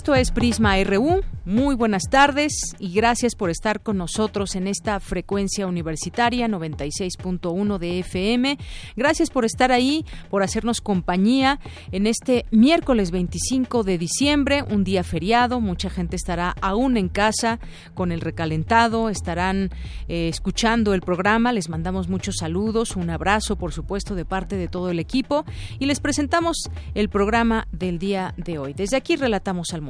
Esto es Prisma RU. Muy buenas tardes y gracias por estar con nosotros en esta frecuencia universitaria 96.1 de FM. Gracias por estar ahí, por hacernos compañía en este miércoles 25 de diciembre, un día feriado. Mucha gente estará aún en casa con el recalentado, estarán eh, escuchando el programa. Les mandamos muchos saludos, un abrazo, por supuesto, de parte de todo el equipo y les presentamos el programa del día de hoy. Desde aquí relatamos al mundo.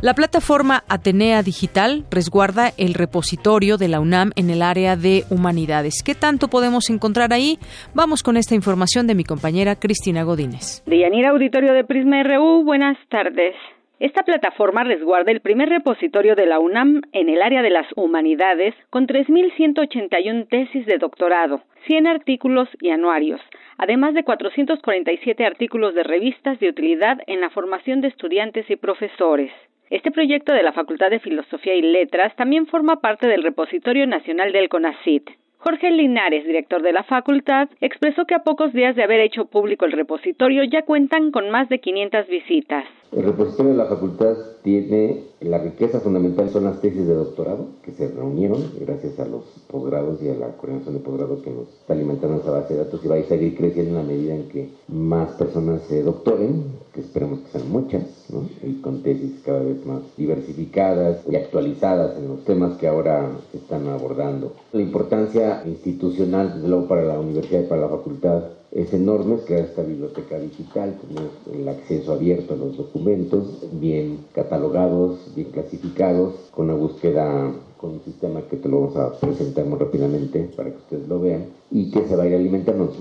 La plataforma Atenea Digital resguarda el repositorio de la UNAM en el área de humanidades. ¿Qué tanto podemos encontrar ahí? Vamos con esta información de mi compañera Cristina Godínez. Deyanira Auditorio de Prisma RU, buenas tardes. Esta plataforma resguarda el primer repositorio de la UNAM en el área de las humanidades con 3.181 tesis de doctorado, 100 artículos y anuarios, además de 447 artículos de revistas de utilidad en la formación de estudiantes y profesores. Este proyecto de la Facultad de Filosofía y Letras también forma parte del Repositorio Nacional del CONACIT. Jorge Linares, director de la facultad, expresó que a pocos días de haber hecho público el repositorio ya cuentan con más de 500 visitas. El repositorio de la facultad tiene la riqueza fundamental son las tesis de doctorado que se reunieron gracias a los posgrados y a la coordinación de posgrado que nos está alimentando esa base de datos y va a seguir creciendo en la medida en que más personas se doctoren, que esperemos que sean muchas, ¿no? y con tesis cada vez más diversificadas y actualizadas en los temas que ahora están abordando. La importancia institucional, desde luego, para la universidad y para la facultad es enorme, crear esta biblioteca digital, tener el acceso abierto a los documentos, bien catalogados, bien clasificados, con una búsqueda con un sistema que te lo vamos a presentar muy rápidamente para que ustedes lo vean y que se vaya alimentando.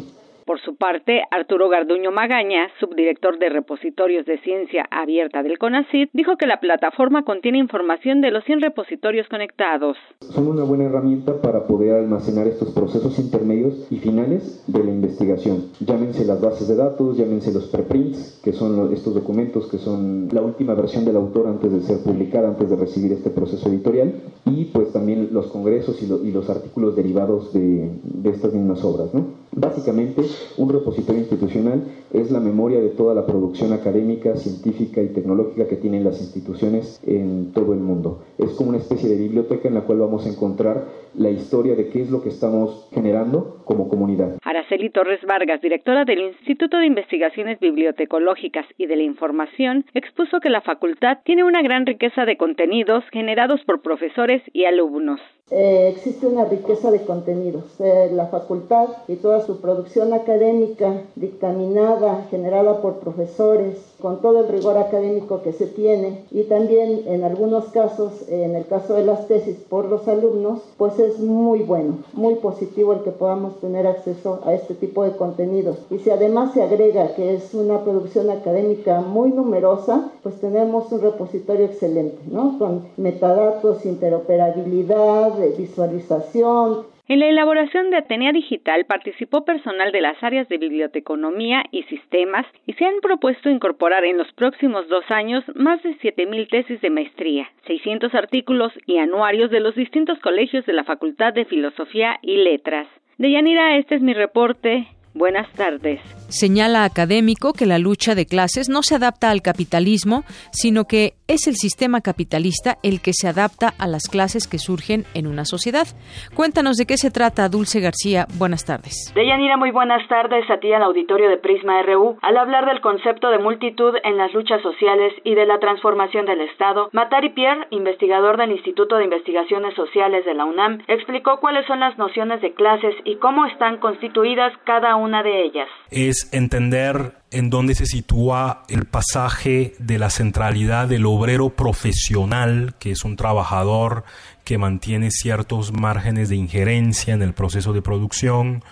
Por su parte, Arturo Garduño Magaña, subdirector de repositorios de ciencia abierta del CONACYT, dijo que la plataforma contiene información de los 100 repositorios conectados. Son una buena herramienta para poder almacenar estos procesos intermedios y finales de la investigación. Llámense las bases de datos, llámense los preprints, que son estos documentos que son la última versión del autor antes de ser publicada, antes de recibir este proceso editorial, y pues también los congresos y, los artículos derivados de, de estas mismas obras. ¿no? Básicamente, un repositorio institucional es la memoria de toda la producción académica, científica y tecnológica que tienen las instituciones en todo el mundo. Es como una especie de biblioteca en la cual vamos a encontrar la historia de qué es lo que estamos generando como comunidad. Araceli Torres Vargas, directora del Instituto de Investigaciones Bibliotecológicas y de la Información, expuso que la facultad tiene una gran riqueza de contenidos generados por profesores y alumnos. Eh, existe una riqueza de contenidos. Eh, la facultad y toda su producción académica dictaminada, generada por profesores, con todo el rigor académico que se tiene y también en algunos casos, en el caso de las tesis por los alumnos, pues es muy bueno, muy positivo el que podamos tener acceso a este tipo de contenidos. Y si además se agrega que es una producción académica muy numerosa, pues tenemos un repositorio excelente, ¿no? Con metadatos, interoperabilidad, visualización, en la elaboración de Atenea Digital participó personal de las áreas de biblioteconomía y sistemas y se han propuesto incorporar en los próximos dos años más de 7.000 tesis de maestría, 600 artículos y anuarios de los distintos colegios de la Facultad de Filosofía y Letras. Deyanira, este es mi reporte. Buenas tardes. Señala académico que la lucha de clases no se adapta al capitalismo, sino que es el sistema capitalista el que se adapta a las clases que surgen en una sociedad. Cuéntanos de qué se trata, Dulce García. Buenas tardes. Deyanira, muy buenas tardes a ti al auditorio de Prisma RU. Al hablar del concepto de multitud en las luchas sociales y de la transformación del Estado, Matari Pierre, investigador del Instituto de Investigaciones Sociales de la UNAM, explicó cuáles son las nociones de clases y cómo están constituidas cada una de ellas. Es entender en dónde se sitúa el pasaje de la centralidad del obrero profesional, que es un trabajador que mantiene ciertos márgenes de injerencia en el proceso de producción,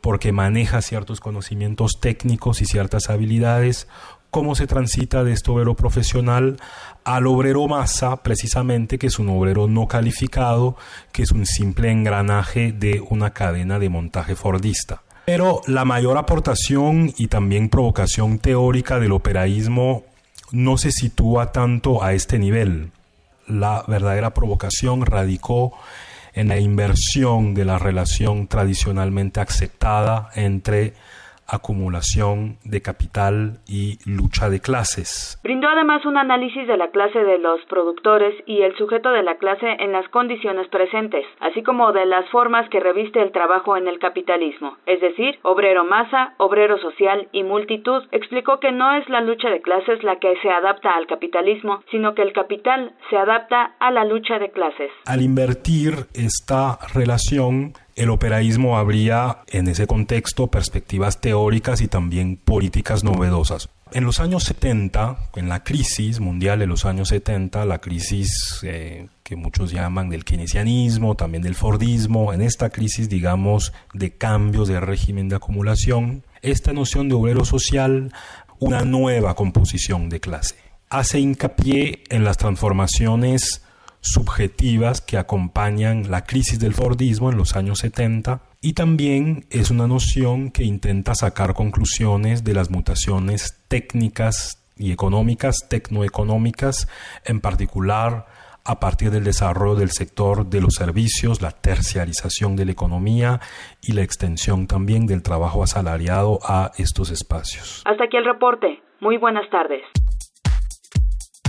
porque maneja ciertos conocimientos técnicos y ciertas habilidades, cómo se transita de este obrero profesional al obrero masa, precisamente, que es un obrero no calificado, que es un simple engranaje de una cadena de montaje fordista. Pero la mayor aportación y también provocación teórica del operaísmo no se sitúa tanto a este nivel. La verdadera provocación radicó en la inversión de la relación tradicionalmente aceptada entre acumulación de capital y lucha de clases. Brindó además un análisis de la clase de los productores y el sujeto de la clase en las condiciones presentes, así como de las formas que reviste el trabajo en el capitalismo, es decir, obrero masa, obrero social y multitud. Explicó que no es la lucha de clases la que se adapta al capitalismo, sino que el capital se adapta a la lucha de clases. Al invertir esta relación, el operaísmo habría en ese contexto perspectivas teóricas y también políticas novedosas. En los años 70, en la crisis mundial de los años 70, la crisis eh, que muchos llaman del keynesianismo, también del fordismo, en esta crisis, digamos, de cambios de régimen de acumulación, esta noción de obrero social, una nueva composición de clase, hace hincapié en las transformaciones subjetivas que acompañan la crisis del Fordismo en los años 70 y también es una noción que intenta sacar conclusiones de las mutaciones técnicas y económicas, tecnoeconómicas, en particular a partir del desarrollo del sector de los servicios, la terciarización de la economía y la extensión también del trabajo asalariado a estos espacios. Hasta aquí el reporte. Muy buenas tardes.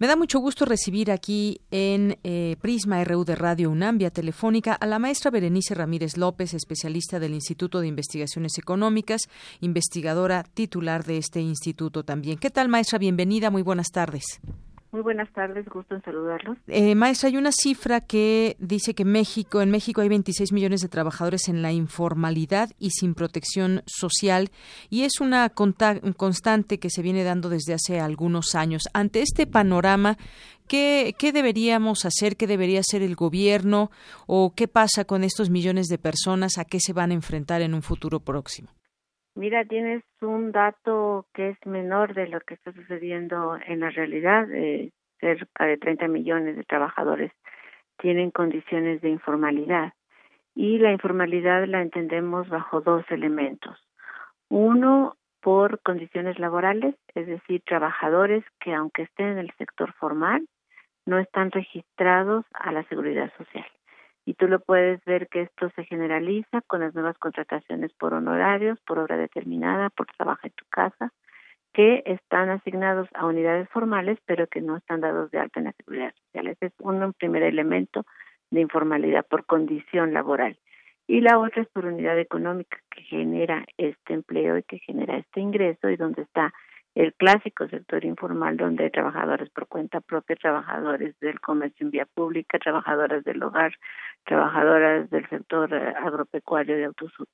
Me da mucho gusto recibir aquí en eh, Prisma RU de Radio UNAM vía telefónica a la maestra Berenice Ramírez López, especialista del Instituto de Investigaciones Económicas, investigadora titular de este instituto también. ¿Qué tal, maestra? Bienvenida, muy buenas tardes. Muy buenas tardes, gusto en saludarlos. Eh, maestra, hay una cifra que dice que México, en México hay 26 millones de trabajadores en la informalidad y sin protección social y es una constante que se viene dando desde hace algunos años. Ante este panorama, ¿qué, ¿qué deberíamos hacer? ¿Qué debería hacer el gobierno? ¿O qué pasa con estos millones de personas? ¿A qué se van a enfrentar en un futuro próximo? Mira, tienes un dato que es menor de lo que está sucediendo en la realidad. Eh, cerca de 30 millones de trabajadores tienen condiciones de informalidad. Y la informalidad la entendemos bajo dos elementos. Uno, por condiciones laborales, es decir, trabajadores que aunque estén en el sector formal, no están registrados a la seguridad social y tú lo puedes ver que esto se generaliza con las nuevas contrataciones por honorarios, por obra determinada, por trabajo en tu casa, que están asignados a unidades formales, pero que no están dados de alta en la seguridad social. Ese es un primer elemento de informalidad por condición laboral. Y la otra es por unidad económica que genera este empleo y que genera este ingreso y donde está el clásico sector informal donde hay trabajadores por cuenta propia, trabajadores del comercio en vía pública, trabajadores del hogar, trabajadoras del sector eh, agropecuario de,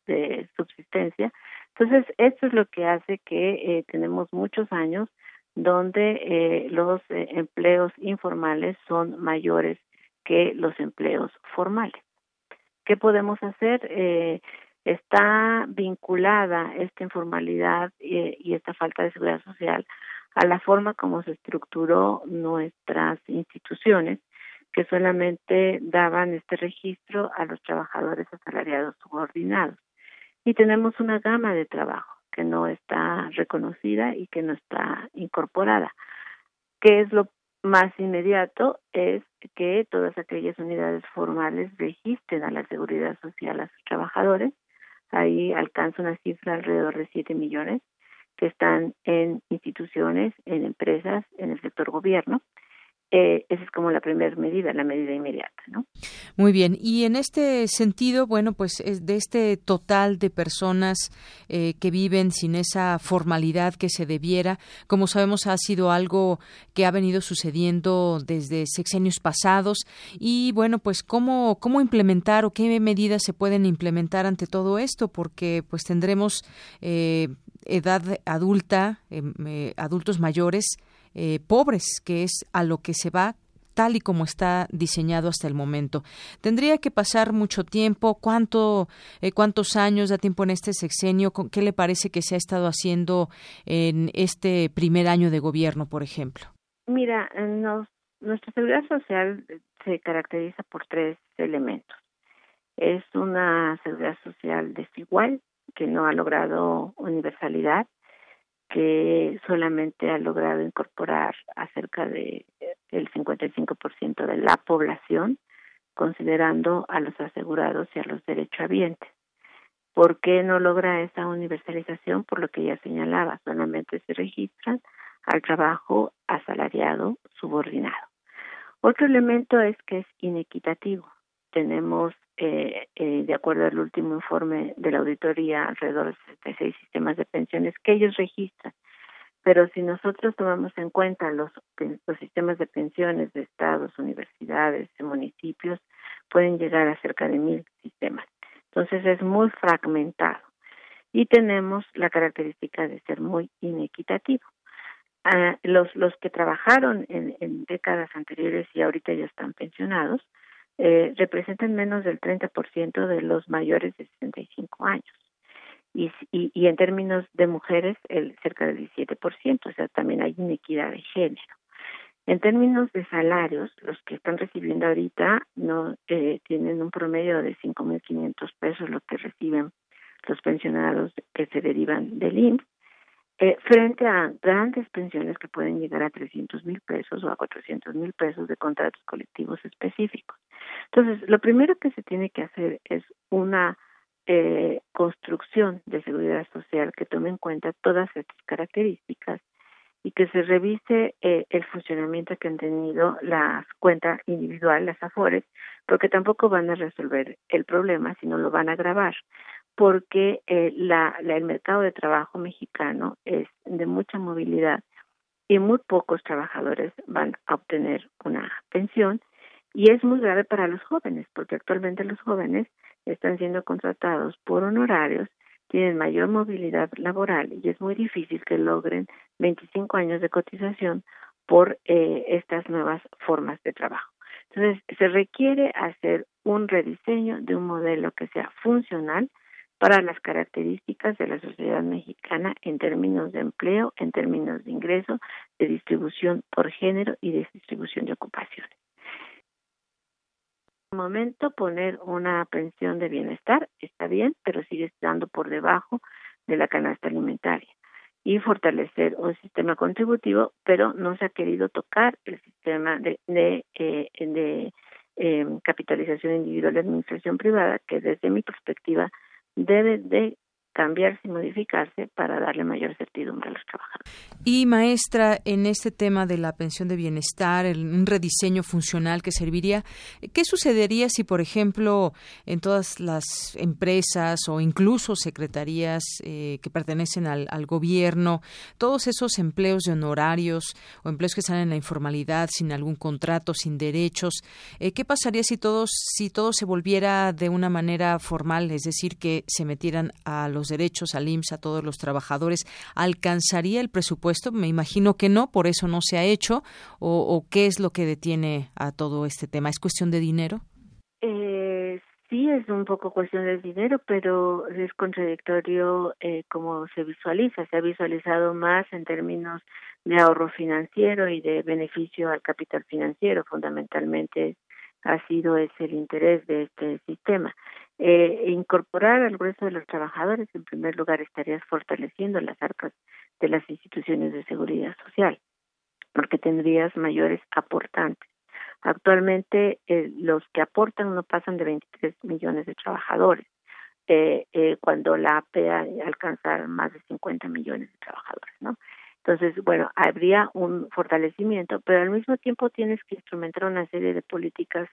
de subsistencia. Entonces, esto es lo que hace que eh, tenemos muchos años donde eh, los eh, empleos informales son mayores que los empleos formales. ¿Qué podemos hacer? Eh, está vinculada esta informalidad y, esta falta de seguridad social a la forma como se estructuró nuestras instituciones que solamente daban este registro a los trabajadores asalariados subordinados. Y tenemos una gama de trabajo. que no está reconocida y que no está incorporada. ¿Qué es lo más inmediato? Es que todas aquellas unidades formales registren a la seguridad social a sus trabajadores. Ahí alcanza una cifra alrededor de 7 millones que están en instituciones, en empresas, en el sector gobierno eh, esa es como la primera medida, la medida inmediata, ¿no? Muy bien. Y en este sentido, bueno, pues es de este total de personas eh, que viven sin esa formalidad que se debiera, como sabemos, ha sido algo que ha venido sucediendo desde sexenios pasados. Y bueno, pues cómo cómo implementar o qué medidas se pueden implementar ante todo esto, porque pues tendremos eh, edad adulta, em, adultos mayores eh, pobres, que es a lo que se va tal y como está diseñado hasta el momento. Tendría que pasar mucho tiempo. ¿Cuánto, eh, ¿Cuántos años da tiempo en este sexenio? ¿Qué le parece que se ha estado haciendo en este primer año de gobierno, por ejemplo? Mira, nuestra seguridad social se caracteriza por tres elementos. Es una seguridad social desigual, que no ha logrado universalidad, que solamente ha logrado incorporar a cerca de el 55% de la población, considerando a los asegurados y a los derechohabientes. ¿Por qué no logra esa universalización? Por lo que ya señalaba, solamente se registran al trabajo asalariado subordinado. Otro elemento es que es inequitativo. Tenemos eh, eh, de acuerdo al último informe de la auditoría, alrededor de 66 sistemas de pensiones que ellos registran. Pero si nosotros tomamos en cuenta los, los sistemas de pensiones de estados, universidades, de municipios, pueden llegar a cerca de mil sistemas. Entonces es muy fragmentado y tenemos la característica de ser muy inequitativo. Ah, los, los que trabajaron en, en décadas anteriores y ahorita ya están pensionados, eh, representan menos del 30% de los mayores de 65 años. Y, y, y en términos de mujeres, el cerca del 17%, o sea, también hay inequidad de género. En términos de salarios, los que están recibiendo ahorita no eh, tienen un promedio de 5.500 pesos lo que reciben los pensionados que se derivan del IMSS eh, frente a grandes pensiones que pueden llegar a 300 mil pesos o a 400 mil pesos de contratos colectivos específicos. Entonces, lo primero que se tiene que hacer es una eh, construcción de seguridad social que tome en cuenta todas estas características y que se revise eh, el funcionamiento que han tenido las cuentas individuales, las AFORES, porque tampoco van a resolver el problema, sino lo van a agravar porque eh, la, el mercado de trabajo mexicano es de mucha movilidad y muy pocos trabajadores van a obtener una pensión y es muy grave para los jóvenes porque actualmente los jóvenes están siendo contratados por honorarios, tienen mayor movilidad laboral y es muy difícil que logren 25 años de cotización por eh, estas nuevas formas de trabajo. Entonces, se requiere hacer un rediseño de un modelo que sea funcional, para las características de la sociedad mexicana en términos de empleo, en términos de ingreso, de distribución por género y de distribución de ocupaciones. En momento poner una pensión de bienestar está bien, pero sigue estando por debajo de la canasta alimentaria y fortalecer un sistema contributivo, pero no se ha querido tocar el sistema de, de, eh, eh, capitalización individual de administración privada, que desde mi perspectiva debe de cambiarse y modificarse para darle mayor certidumbre a los trabajadores. Y maestra, en este tema de la pensión de bienestar, un rediseño funcional que serviría, ¿qué sucedería si, por ejemplo, en todas las empresas o incluso secretarías eh, que pertenecen al, gobierno, todos esos empleos de honorarios o empleos que están en la informalidad, sin algún contrato, sin derechos, eh, ¿qué pasaría si todos, si todo se volviera de una manera formal, es decir, que se metieran a los derechos al IMSS a todos los trabajadores, ¿alcanzaría el presupuesto? Me imagino que no, por eso no se ha hecho. ¿O, qué es lo que detiene a todo este tema? ¿Es cuestión de dinero? Eh, sí, es un poco cuestión de dinero, pero es contradictorio eh, como se visualiza. Se ha visualizado más en términos de ahorro financiero y de beneficio al capital financiero. Fundamentalmente ha sido ese el interés de este sistema. Eh, incorporar al grueso de los trabajadores, en primer lugar, estarías fortaleciendo las arcas de las instituciones de seguridad social, porque tendrías mayores aportantes. Actualmente eh, los que aportan no pasan de 23 millones de trabajadores, eh, eh, cuando la APA alcanza más de 50 millones de trabajadores, ¿no? Entonces, bueno, habría un fortalecimiento, pero al mismo tiempo tienes que instrumentar una serie de políticas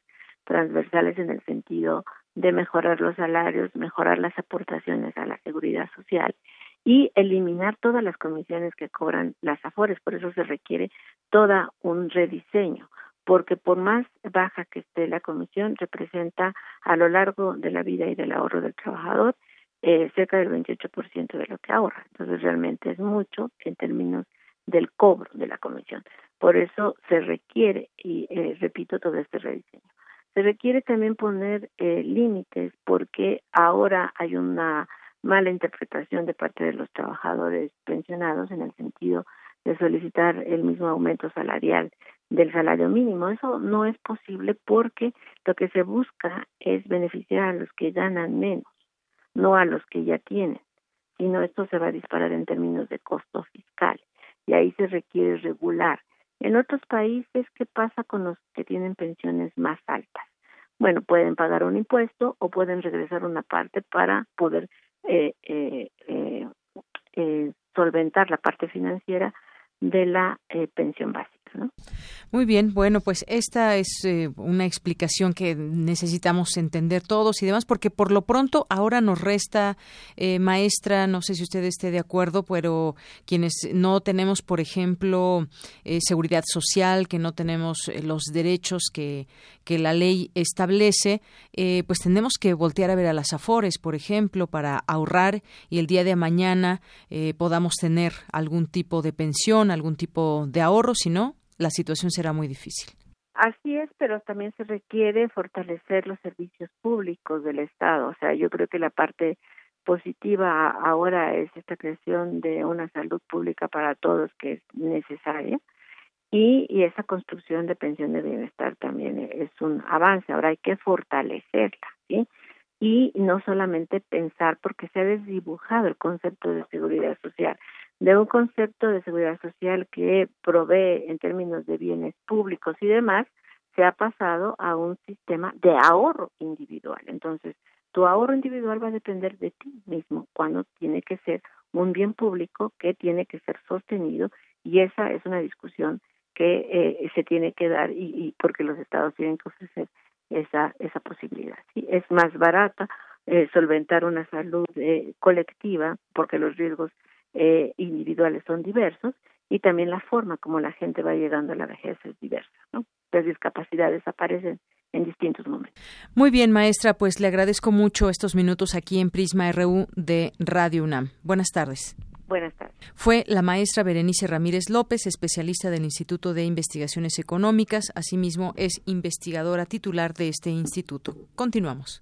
transversales en el sentido de mejorar los salarios, mejorar las aportaciones a la seguridad social y eliminar todas las comisiones que cobran las AFORES. Por eso se requiere todo un rediseño, porque por más baja que esté la comisión, representa a lo largo de la vida y del ahorro del trabajador eh, cerca del 28% de lo que ahorra. Entonces realmente es mucho en términos del cobro de la comisión. Por eso se requiere, y eh, repito, todo este rediseño. Se requiere también poner eh, límites porque ahora hay una mala interpretación de parte de los trabajadores pensionados en el sentido de solicitar el mismo aumento salarial del salario mínimo. Eso no es posible porque lo que se busca es beneficiar a los que ganan menos, no a los que ya tienen, sino esto se va a disparar en términos de costo fiscal y ahí se requiere regular. En otros países, ¿qué pasa con los que tienen pensiones más altas? Bueno, pueden pagar un impuesto o pueden regresar una parte para poder eh, eh, eh, eh solventar la parte financiera de la eh, pensión básica. Muy bien, bueno, pues esta es eh, una explicación que necesitamos entender todos y demás, porque por lo pronto ahora nos resta, eh, maestra, no sé si usted esté de acuerdo, pero quienes no tenemos, por ejemplo, eh, seguridad social, que no tenemos los derechos que, que la ley establece, pues tenemos que voltear a ver a las afores, por ejemplo, para ahorrar y el día de mañana podamos tener algún tipo de pensión, algún tipo de ahorro, si no, la situación será muy difícil. Así es, pero también se requiere fortalecer los servicios públicos del Estado. O sea, yo creo que la parte positiva ahora es esta creación de una salud pública para todos que es necesaria y, esa construcción de pensión de bienestar también es un avance. Ahora hay que fortalecerla, ¿sí? Y no solamente pensar, porque se ha desdibujado el concepto de seguridad social de un concepto de seguridad social que provee en términos de bienes públicos y demás, se ha pasado a un sistema de ahorro individual. Entonces, tu ahorro individual va a depender de ti mismo, cuando tiene que ser un bien público que tiene que ser sostenido y esa es una discusión que eh, se tiene que dar y, y, porque los estados tienen que ofrecer esa esa posibilidad. Es más barata eh, solventar una salud eh, colectiva porque los riesgos eh, individuales son diversos y también la forma como la gente va llegando a la vejez es diversa. ¿no? Las discapacidades aparecen en distintos momentos. Muy bien, maestra, pues le agradezco mucho estos minutos aquí en Prisma RU de Radio UNAM. Buenas tardes. Buenas tardes. Fue la maestra Berenice Ramírez López, especialista del Instituto de Investigaciones Económicas. Asimismo, es investigadora titular de este instituto. Continuamos.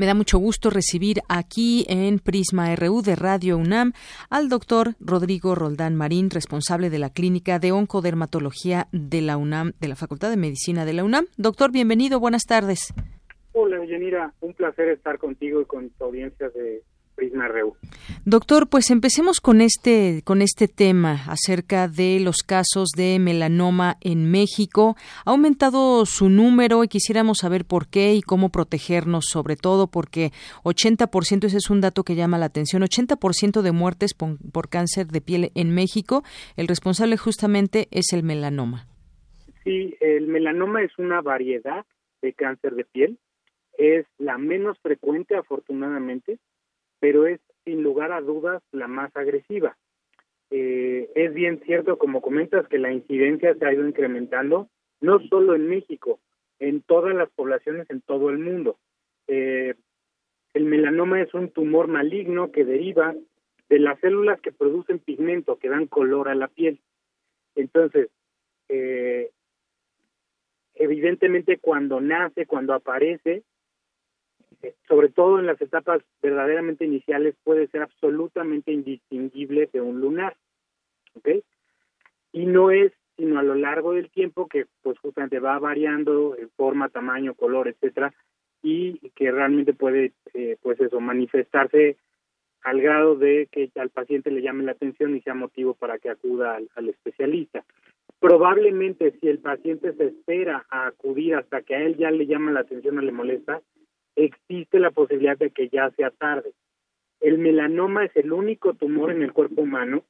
Me da mucho gusto recibir aquí en Prisma RU de Radio UNAM al doctor Rodrigo Roldán Marín, responsable de la Clínica de Oncodermatología de la UNAM, de la Facultad de Medicina de la UNAM. Doctor, bienvenido, buenas tardes. Hola, Yanira, un placer estar contigo y con tu audiencia de Doctor, pues empecemos con este con este tema acerca de los casos de melanoma en México. Ha aumentado su número y quisiéramos saber por qué y cómo protegernos, sobre todo porque 80%, ese es un dato que llama la atención, 80% de muertes por, por cáncer de piel en México, el responsable justamente es el melanoma. Sí, el melanoma es una variedad de cáncer de piel, es la menos frecuente afortunadamente, pero es sin lugar a dudas la más agresiva. Eh, es bien cierto, como comentas, que la incidencia se ha ido incrementando, no solo en México, en todas las poblaciones en todo el mundo. Eh, el melanoma es un tumor maligno que deriva de las células que producen pigmento, que dan color a la piel. Entonces, eh, evidentemente cuando nace, cuando aparece, sobre todo en las etapas verdaderamente iniciales, puede ser absolutamente indistinguible de un lunar. ¿Ok? Y no es sino a lo largo del tiempo que pues justamente va variando en forma, tamaño, color, etcétera, y que realmente puede eh, pues eso manifestarse al grado de que al paciente le llame la atención y sea motivo para que acuda al, especialista. Probablemente si el paciente se espera a acudir hasta que a él ya le llama la atención o le molesta, existe la posibilidad de que ya sea tarde. El melanoma es el único tumor en el cuerpo humano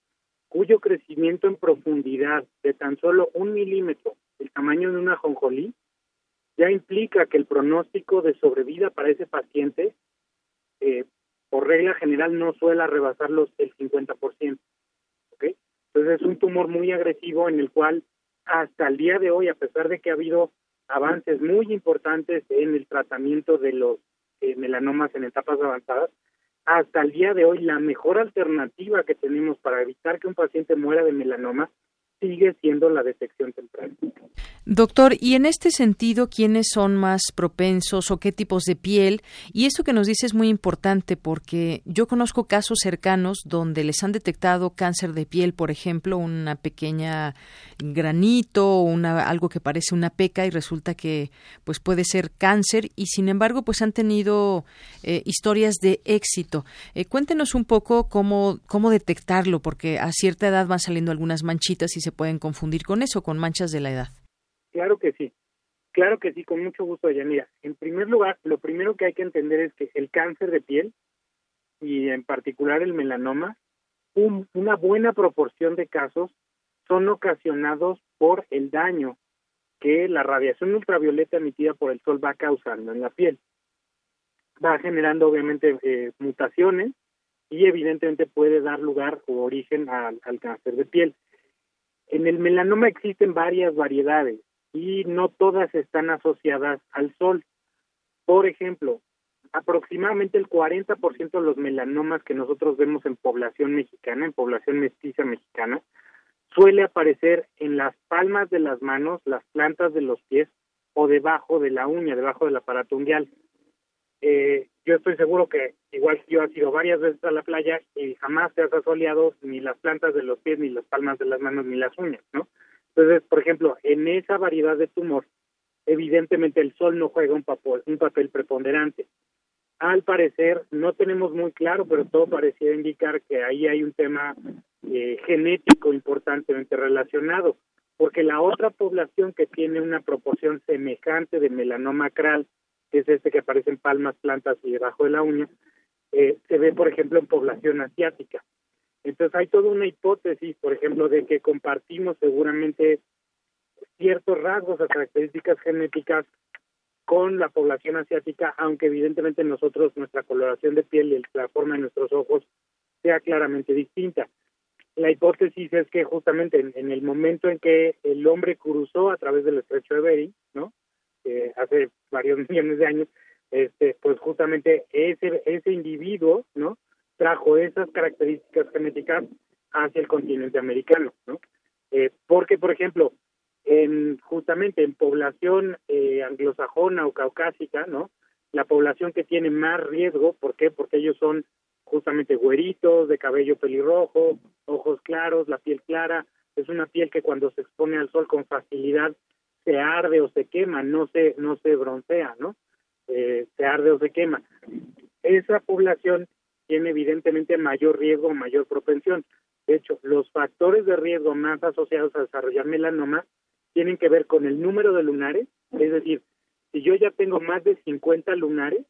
cuyo crecimiento en profundidad de tan solo un milímetro, el tamaño de una jonjolí, ya implica que el pronóstico de sobrevida para ese paciente, eh, por regla general, no suele rebasar los el 50%. ¿okay? Entonces es un tumor muy agresivo en el cual hasta el día de hoy, a pesar de que ha habido avances muy importantes en el tratamiento de los eh, melanomas en etapas avanzadas, hasta el día de hoy la mejor alternativa que tenemos para evitar que un paciente muera de melanoma sigue siendo la detección temprana. Doctor, y en este sentido, ¿quiénes son más propensos o qué tipos de piel? Y esto que nos dice es muy importante porque yo conozco casos cercanos donde les han detectado cáncer de piel, por ejemplo, una pequeña granito, una algo que parece una peca y resulta que pues puede ser cáncer y sin embargo pues han tenido eh, historias de éxito. Eh, cuéntenos un poco cómo cómo detectarlo porque a cierta edad van saliendo algunas manchitas y se pueden confundir con eso, con manchas de la edad. Claro que sí, claro que sí, con mucho gusto, Yanira. En primer lugar, lo primero que hay que entender es que el cáncer de piel y en particular el melanoma, una buena proporción de casos son ocasionados por el daño que la radiación ultravioleta emitida por el sol va causando en la piel. Va generando obviamente eh, mutaciones y evidentemente puede dar lugar o origen al cáncer de piel. En el melanoma existen varias variedades y no todas están asociadas al sol. Por ejemplo, aproximadamente el 40% de los melanomas que nosotros vemos en población mexicana, en población mestiza mexicana, suele aparecer en las palmas de las manos, las plantas de los pies o debajo de la uña, debajo del aparato unguial. Eh, yo estoy seguro que igual yo he ido varias veces a la playa y jamás te has asoleado ni las plantas de los pies, ni las palmas de las manos, ni las uñas, ¿no? Entonces, por ejemplo, en esa variedad de tumor, evidentemente el sol no juega un papel, un papel preponderante. Al parecer, no tenemos muy claro, pero todo parecía indicar que ahí hay un tema eh, genético importantemente relacionado, porque la otra población que tiene una proporción semejante de melanoma acral, que es este que aparece en palmas, plantas y debajo de la uña, eh, se ve, por ejemplo, en población asiática. Entonces hay toda una hipótesis, por ejemplo, de que compartimos seguramente ciertos rasgos o características genéticas con la población asiática, aunque evidentemente nosotros, nuestra coloración de piel y la forma de nuestros ojos sea claramente distinta. La hipótesis es que justamente en, el momento en que el hombre cruzó a través del estrecho de Bering, ¿no? Eh, hace varios millones de años, este, pues justamente ese ese individuo, ¿no? Trajo esas características genéticas hacia el continente americano, ¿no? Eh, porque, por ejemplo, en justamente en población eh, anglosajona o caucásica, ¿no? La población que tiene más riesgo, ¿por qué? Porque ellos son justamente güeritos, de cabello pelirrojo, ojos claros, la piel clara, es una piel que cuando se expone al sol con facilidad se arde o se quema, no se no se broncea, ¿no? Eh, se arde o se quema. Esa población tiene evidentemente mayor riesgo, mayor propensión. De hecho, los factores de riesgo más asociados a desarrollar melanoma tienen que ver con el número de lunares, es decir, si yo ya tengo más de 50 lunares,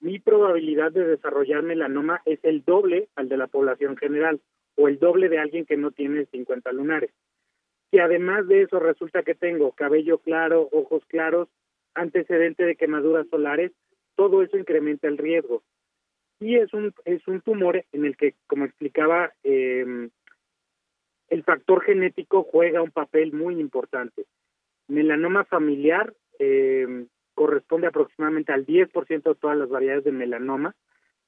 mi probabilidad de desarrollar melanoma es el doble al de la población general o el doble de alguien que no tiene 50 lunares. Si además de eso resulta que tengo cabello claro, ojos claros, antecedente de quemaduras solares, todo eso incrementa el riesgo y es un, es un tumor en el que, como explicaba, eh, el factor genético juega un papel muy importante. Melanoma familiar eh, corresponde aproximadamente al 10% de todas las variedades de melanoma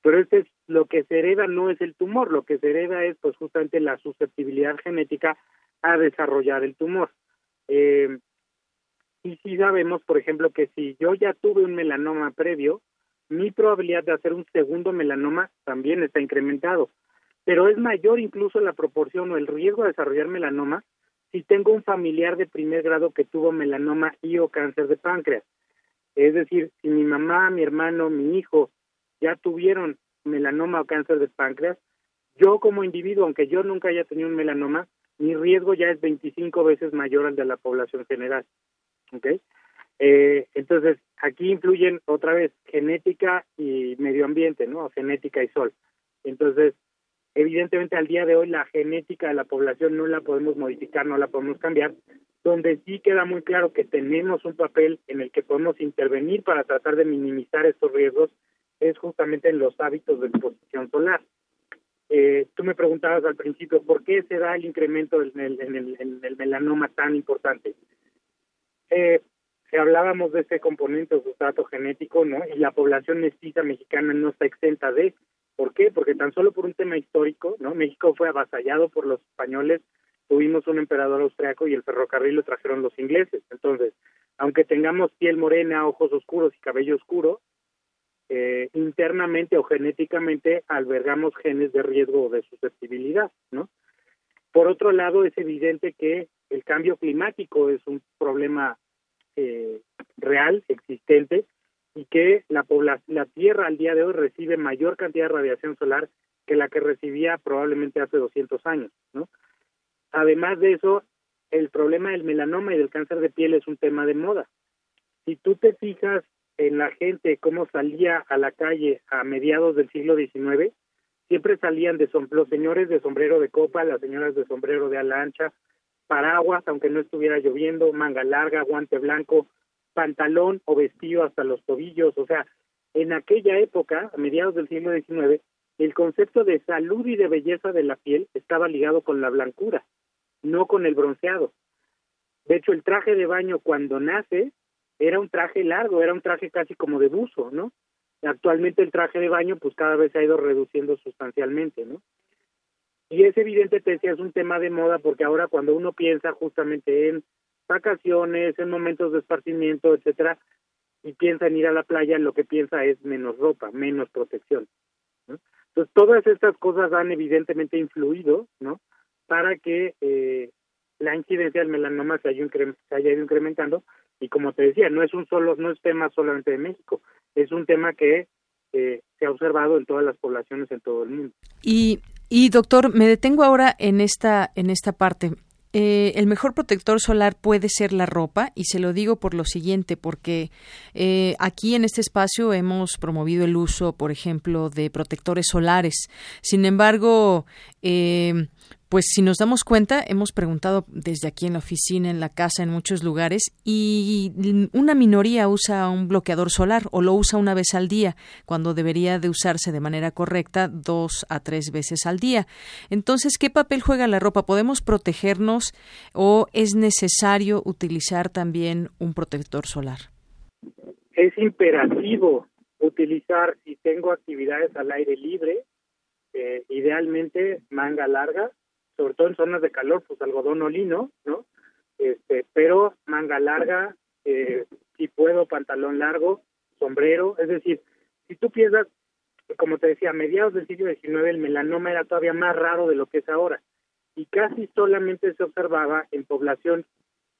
Pero este es lo que se hereda no es el tumor, lo que se hereda es pues justamente la susceptibilidad genética a desarrollar el tumor. Eh, y sí sabemos, por ejemplo, que si yo ya tuve un melanoma previo, mi probabilidad de hacer un segundo melanoma también está incrementado. Pero es mayor incluso la proporción o el riesgo de desarrollar melanoma si tengo un familiar de primer grado que tuvo melanoma y o cáncer de páncreas. Es decir, si mi mamá, mi hermano, mi hijo ya tuvieron melanoma o cáncer de páncreas, yo como individuo, aunque yo nunca haya tenido un melanoma, mi riesgo ya es 25 veces mayor al de la población general. ¿Ok? Eh, entonces, aquí influyen otra vez genética y medio ambiente, ¿no? Genética y sol. Entonces, evidentemente al día de hoy la genética de la población no la podemos modificar, no la podemos cambiar, donde sí queda muy claro que tenemos un papel en el que podemos intervenir para tratar de minimizar estos riesgos es justamente en los hábitos de exposición solar. Eh, tú me preguntabas al principio por qué se da el incremento en el, en el, en el melanoma tan importante. Eh, hablábamos de este componente o sustrato genético, ¿no? Y la población mestiza mexicana no está exenta de. ¿Por qué? Porque tan solo por un tema histórico, ¿no? México fue avasallado por los españoles, tuvimos un emperador austriaco y el ferrocarril lo trajeron los ingleses. Entonces, aunque tengamos piel morena, ojos oscuros y cabello oscuro, eh, internamente o genéticamente albergamos genes de riesgo o de susceptibilidad, ¿no? Por otro lado, es evidente que el cambio climático es un problema eh, real, existente, y que la, la Tierra al día de hoy recibe mayor cantidad de radiación solar que la que recibía probablemente hace 200 años, ¿no? Además de eso, el problema del melanoma y del cáncer de piel es un tema de moda. Si tú te fijas en la gente cómo salía a la calle a mediados del siglo XIX, siempre salían de los señores de sombrero de copa, las señoras de sombrero de ala ancha, paraguas, aunque no estuviera lloviendo, manga larga, guante blanco, pantalón o vestido hasta los tobillos. O sea, en aquella época, a mediados del siglo XIX, el concepto de salud y de belleza de la piel estaba ligado con la blancura, no con el bronceado. De hecho, el traje de baño cuando nace era un traje largo, era un traje casi como de buzo, ¿no? Actualmente el traje de baño pues cada vez se ha ido reduciendo sustancialmente, ¿no? Y es evidente, te decía, es un tema de moda porque ahora cuando uno piensa justamente en vacaciones, en momentos de esparcimiento, etcétera, y piensa en ir a la playa, lo que piensa es menos ropa, menos protección. Entonces, todas estas cosas han evidentemente influido, ¿no? Para que eh, la incidencia del melanoma se haya, se haya ido incrementando y como te decía, no es un solo, no es tema solamente de México, es un tema que eh, se ha observado en todas las poblaciones en todo el mundo. Y, y doctor, me detengo ahora en esta, en esta parte. Eh, el mejor protector solar puede ser la ropa y se lo digo por lo siguiente porque eh, aquí en este espacio hemos promovido el uso por ejemplo de protectores solares sin embargo eh, pues si nos damos cuenta, hemos preguntado desde aquí en la oficina, en la casa, en muchos lugares, y una minoría usa un bloqueador solar o lo usa una vez al día, cuando debería de usarse de manera correcta dos a tres veces al día. Entonces, ¿qué papel juega la ropa? ¿Podemos protegernos o es necesario utilizar también un protector solar? Es imperativo utilizar, si tengo actividades al aire libre, eh, idealmente manga larga, sobre todo en zonas de calor, pues algodón o lino, ¿no? Este, pero manga larga, eh, si puedo, pantalón largo, sombrero, es decir, si tú piensas, como te decía, a mediados del siglo XIX el melanoma era todavía más raro de lo que es ahora y casi solamente se observaba en población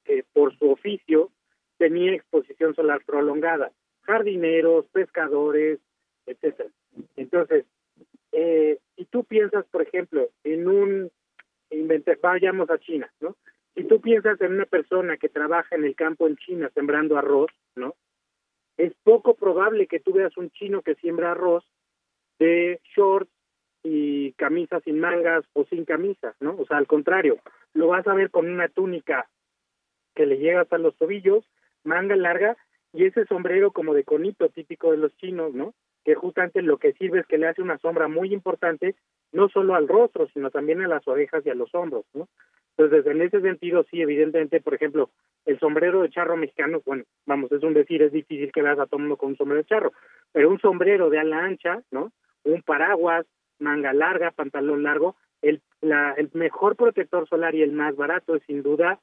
que por su oficio tenía exposición solar prolongada, jardineros, pescadores, etcétera. Entonces, eh, si tú piensas, por ejemplo, en un vayamos a China, ¿no? Si tú piensas en una persona que trabaja en el campo en China sembrando arroz, ¿no? Es poco probable que tú veas un chino que siembra arroz de shorts y camisas sin mangas o sin camisas, ¿no? O sea, al contrario, lo vas a ver con una túnica que le llega hasta los tobillos, manga larga y ese sombrero como de conito típico de los chinos, ¿no? Que justamente lo que sirve es que le hace una sombra muy importante no solo al rostro, sino también a las orejas y a los hombros, ¿no? Entonces, en ese sentido, sí, evidentemente, por ejemplo, el sombrero de charro mexicano, bueno, vamos, es un decir, es difícil que veas a todo mundo con un sombrero de charro, pero un sombrero de ala ancha, ¿no? un paraguas, manga larga, pantalón largo. El, la, el mejor protector solar y el más barato es sin duda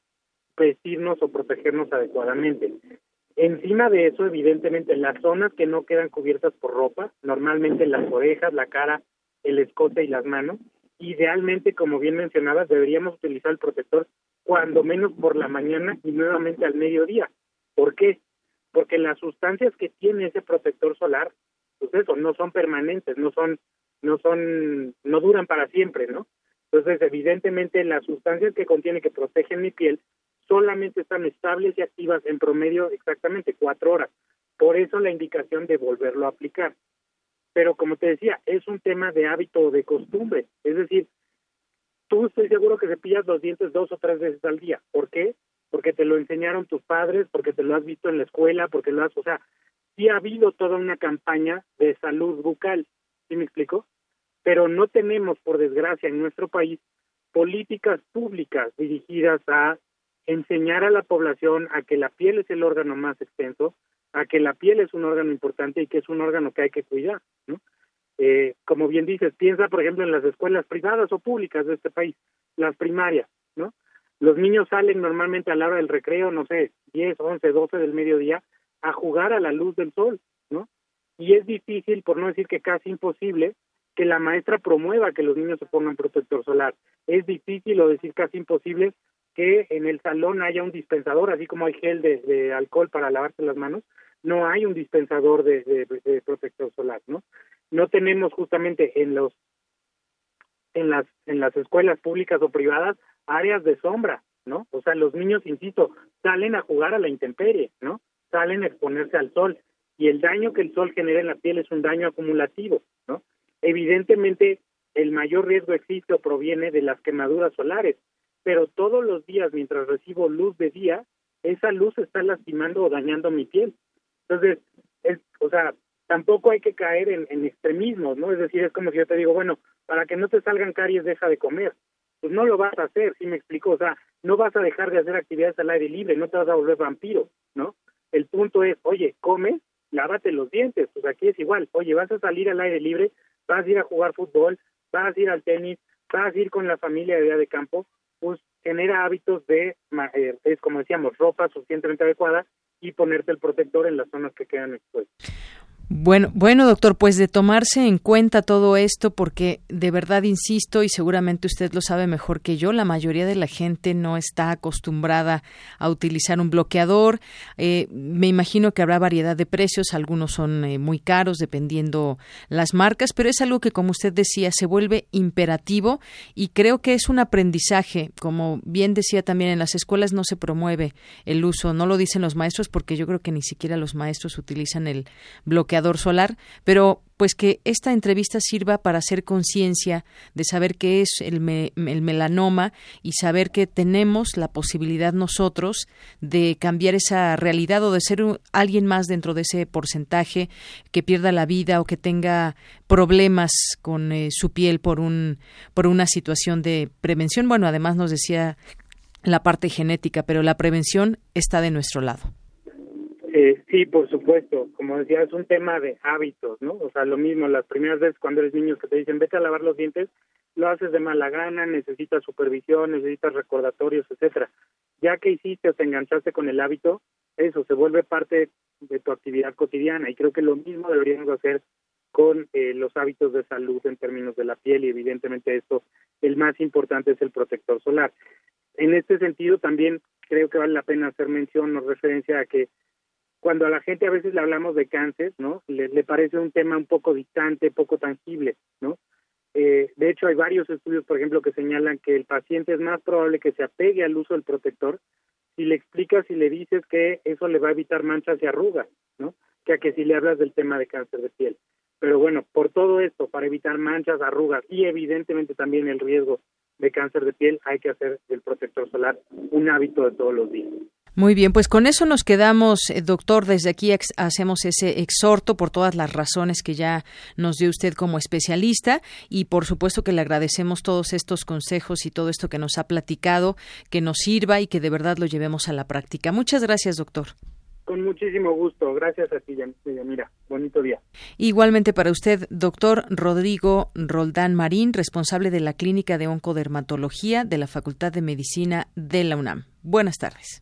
vestirnos o protegernos adecuadamente. Encima de eso, evidentemente, las zonas que no quedan cubiertas por ropa, normalmente las orejas, la cara, el escote y las manos, idealmente, como bien mencionabas, deberíamos utilizar el protector cuando menos por la mañana y nuevamente al mediodía. ¿Por qué? Porque las sustancias que tiene ese protector solar, pues eso, no son permanentes, no son, no son, no duran para siempre, ¿no? Entonces, evidentemente, las sustancias que contiene que protegen mi piel solamente están estables y activas en promedio exactamente cuatro horas. Por eso la indicación de volverlo a aplicar. Pero como te decía, es un tema de hábito o de costumbre. Es decir, tú estoy seguro que cepillas los dientes dos o tres veces al día. ¿Por qué? Porque te lo enseñaron tus padres, porque te lo has visto en la escuela, porque lo has, o sea, sí ha habido toda una campaña de salud bucal, ¿sí me explico? Pero no tenemos, por desgracia, en nuestro país políticas públicas dirigidas a enseñar a la población a que la piel es el órgano más extenso, a que la piel es un órgano importante y que es un órgano que hay que cuidar, ¿no? Eh, como bien dices, piensa, por ejemplo, en las escuelas privadas o públicas de este país, las primarias, ¿no? Los niños salen normalmente a la hora del recreo, no sé, 10, 11, 12 del mediodía, a jugar a la luz del sol, ¿no? Y es difícil, por no decir que casi imposible, que la maestra promueva que los niños se pongan protector solar. Es difícil o decir casi imposible que en el salón haya un dispensador, así como hay gel de, alcohol para lavarse las manos, no hay un dispensador de, protector solar, ¿no? No tenemos justamente en los en las en las escuelas públicas o privadas áreas de sombra, ¿no? O sea, los niños, insisto, salen a jugar a la intemperie, ¿no? Salen a exponerse al sol y el daño que el sol genera en la piel es un daño acumulativo, ¿no? Evidentemente, el mayor riesgo existe o proviene de las quemaduras solares, pero todos los días mientras recibo luz de día, esa luz está lastimando o dañando mi piel. Entonces, es, o sea, tampoco hay que caer en, extremismos, ¿no? Es decir, es como si yo te digo, bueno, para que no te salgan caries, deja de comer. Pues no lo vas a hacer, ¿sí me explico? O sea, no vas a dejar de hacer actividades al aire libre, no te vas a volver vampiro, ¿no? El punto es, oye, come, lávate los dientes, pues aquí es igual, oye, vas a salir al aire libre, vas a ir a jugar fútbol, vas a ir al tenis, vas a ir con la familia de día de campo, pues genera hábitos de, eh, es como decíamos, ropa suficientemente adecuada y ponerte el protector en las zonas que quedan expuestas. Bueno, bueno, doctor, pues de tomarse en cuenta todo esto, porque de verdad insisto, y seguramente usted lo sabe mejor que yo, la mayoría de la gente no está acostumbrada a utilizar un bloqueador. Eh, me imagino que habrá variedad de precios, algunos son eh, muy caros dependiendo las marcas, pero es algo que, como usted decía, se vuelve imperativo y creo que es un aprendizaje. Como bien decía también, en las escuelas no se promueve el uso, no lo dicen los maestros, porque yo creo que ni siquiera los maestros utilizan el bloqueador solar, pero pues que esta entrevista sirva para hacer conciencia de saber qué es el, melanoma y saber que tenemos la posibilidad nosotros de cambiar esa realidad o de ser alguien más dentro de ese porcentaje que pierda la vida o que tenga problemas con eh, su piel por un por una situación de prevención. Bueno, además nos decía la parte genética, pero la prevención está de nuestro lado. Eh, sí, por supuesto. Como decía, es un tema de hábitos, ¿no? O sea, lo mismo, las primeras veces cuando eres niño que te dicen, vete a lavar los dientes, lo haces de mala gana, necesitas supervisión, necesitas recordatorios, etcétera. Ya que hiciste o te enganchaste con el hábito, eso se vuelve parte de tu actividad cotidiana y creo que lo mismo deberíamos hacer con eh, los hábitos de salud en términos de la piel y evidentemente esto, el más importante es el protector solar. En este sentido también creo que vale la pena hacer mención o referencia a que cuando a la gente a veces le hablamos de cáncer, ¿no? Le, parece un tema un poco distante, poco tangible, ¿no? Eh, de hecho, hay varios estudios, por ejemplo, que señalan que el paciente es más probable que se apegue al uso del protector si le explicas y le dices que eso le va a evitar manchas y arrugas, ¿no? Que a que si le hablas del tema de cáncer de piel. Pero bueno, por todo esto, para evitar manchas, arrugas y evidentemente también el riesgo de cáncer de piel, hay que hacer del protector solar un hábito de todos los días. Muy bien, pues con eso nos quedamos, eh, doctor. Desde aquí hacemos ese exhorto por todas las razones que ya nos dio usted como especialista y por supuesto que le agradecemos todos estos consejos y todo esto que nos ha platicado, que nos sirva y que de verdad lo llevemos a la práctica. Muchas gracias, doctor. Con muchísimo gusto. Gracias a ti, Mira, Bonito día. Igualmente para usted, doctor Rodrigo Roldán Marín, responsable de la Clínica de Oncodermatología de la Facultad de Medicina de la UNAM. Buenas tardes.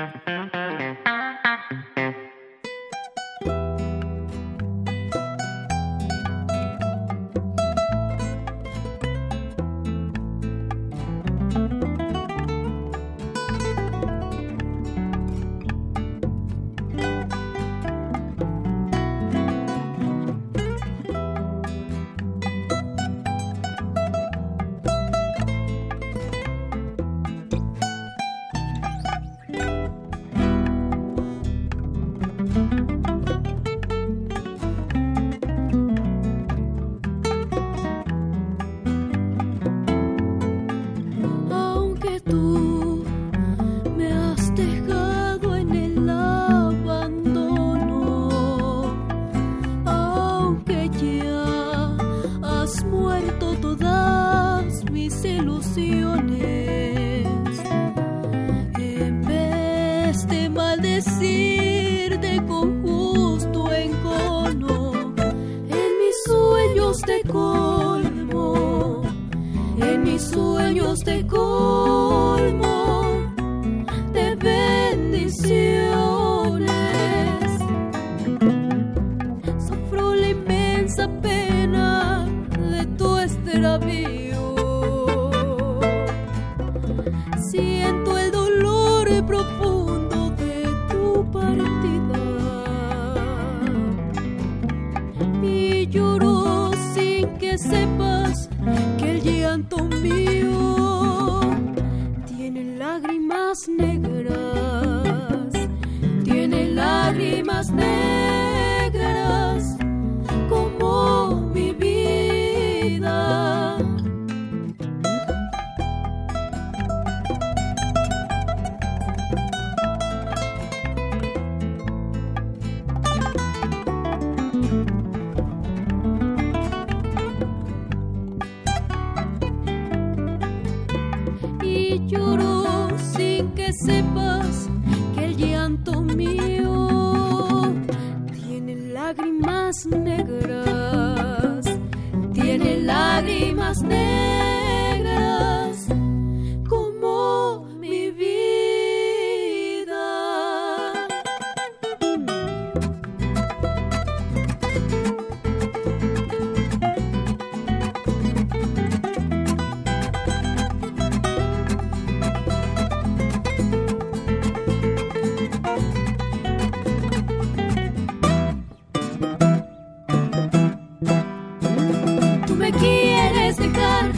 me quieres dejar,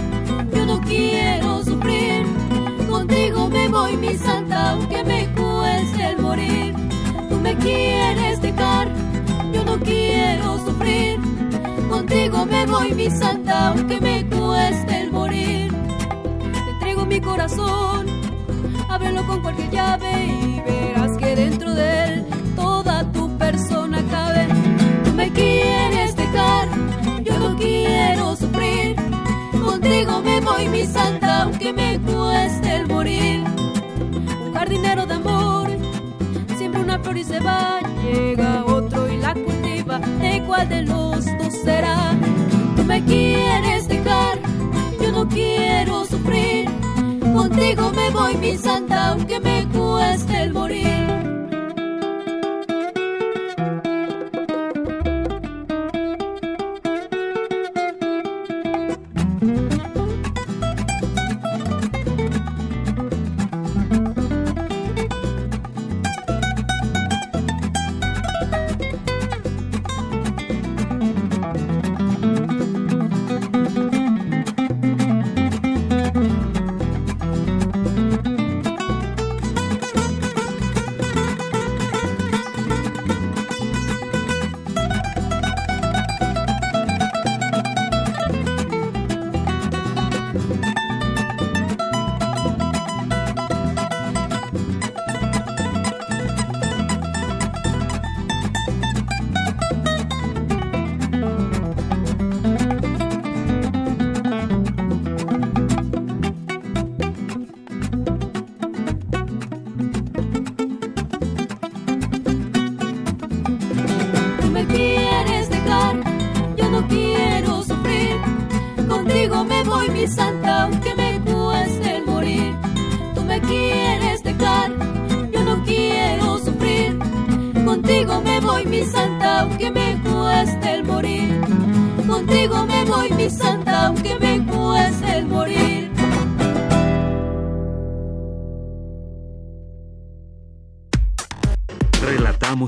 yo no quiero sufrir. Contigo me voy, mi santa, aunque me cueste el morir. Tú me quieres dejar, yo no quiero sufrir. Contigo me voy, mi santa, aunque me cueste el morir. Te entrego mi corazón, ábrelo con cualquier llave y verás que dentro de él toda tu persona cabe. Tú me quieres dejar, yo no quiero contigo me voy, mi santa, aunque me cueste el morir. Un jardinero de amor, siempre una flor y se va, llega otro y la cultiva, de cuál de los dos será. Tú me quieres dejar, yo no quiero sufrir. Contigo me voy, mi santa, aunque me cueste el morir.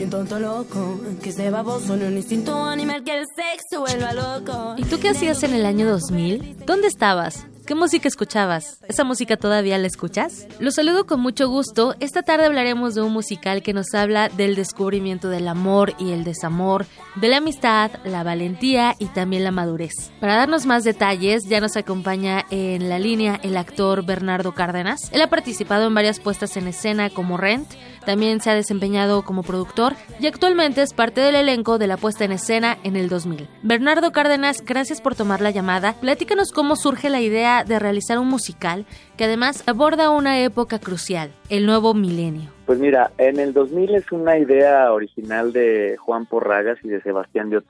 Y tonto loco que se baboso en un instinto animal que el sexo vuelva loco. ¿Y tú qué hacías en el año 2000? ¿Dónde estabas? ¿Qué música escuchabas? ¿Esa música todavía la escuchas? Los saludo con mucho gusto. Esta tarde hablaremos de un musical que nos habla del descubrimiento del amor y el desamor, de la amistad, la valentía y también la madurez. Para darnos más detalles, ya nos acompaña en la línea el actor Bernardo Cárdenas. Él ha participado en varias puestas en escena como Rent, también se ha desempeñado como productor y actualmente es parte del elenco de la puesta en escena en el 2000. Bernardo Cárdenas, gracias por tomar la llamada. Platícanos cómo surge la idea de realizar un musical que además aborda una época crucial, el nuevo milenio. Pues mira, en el 2000 es una idea original de Juan Porragas y de Sebastián de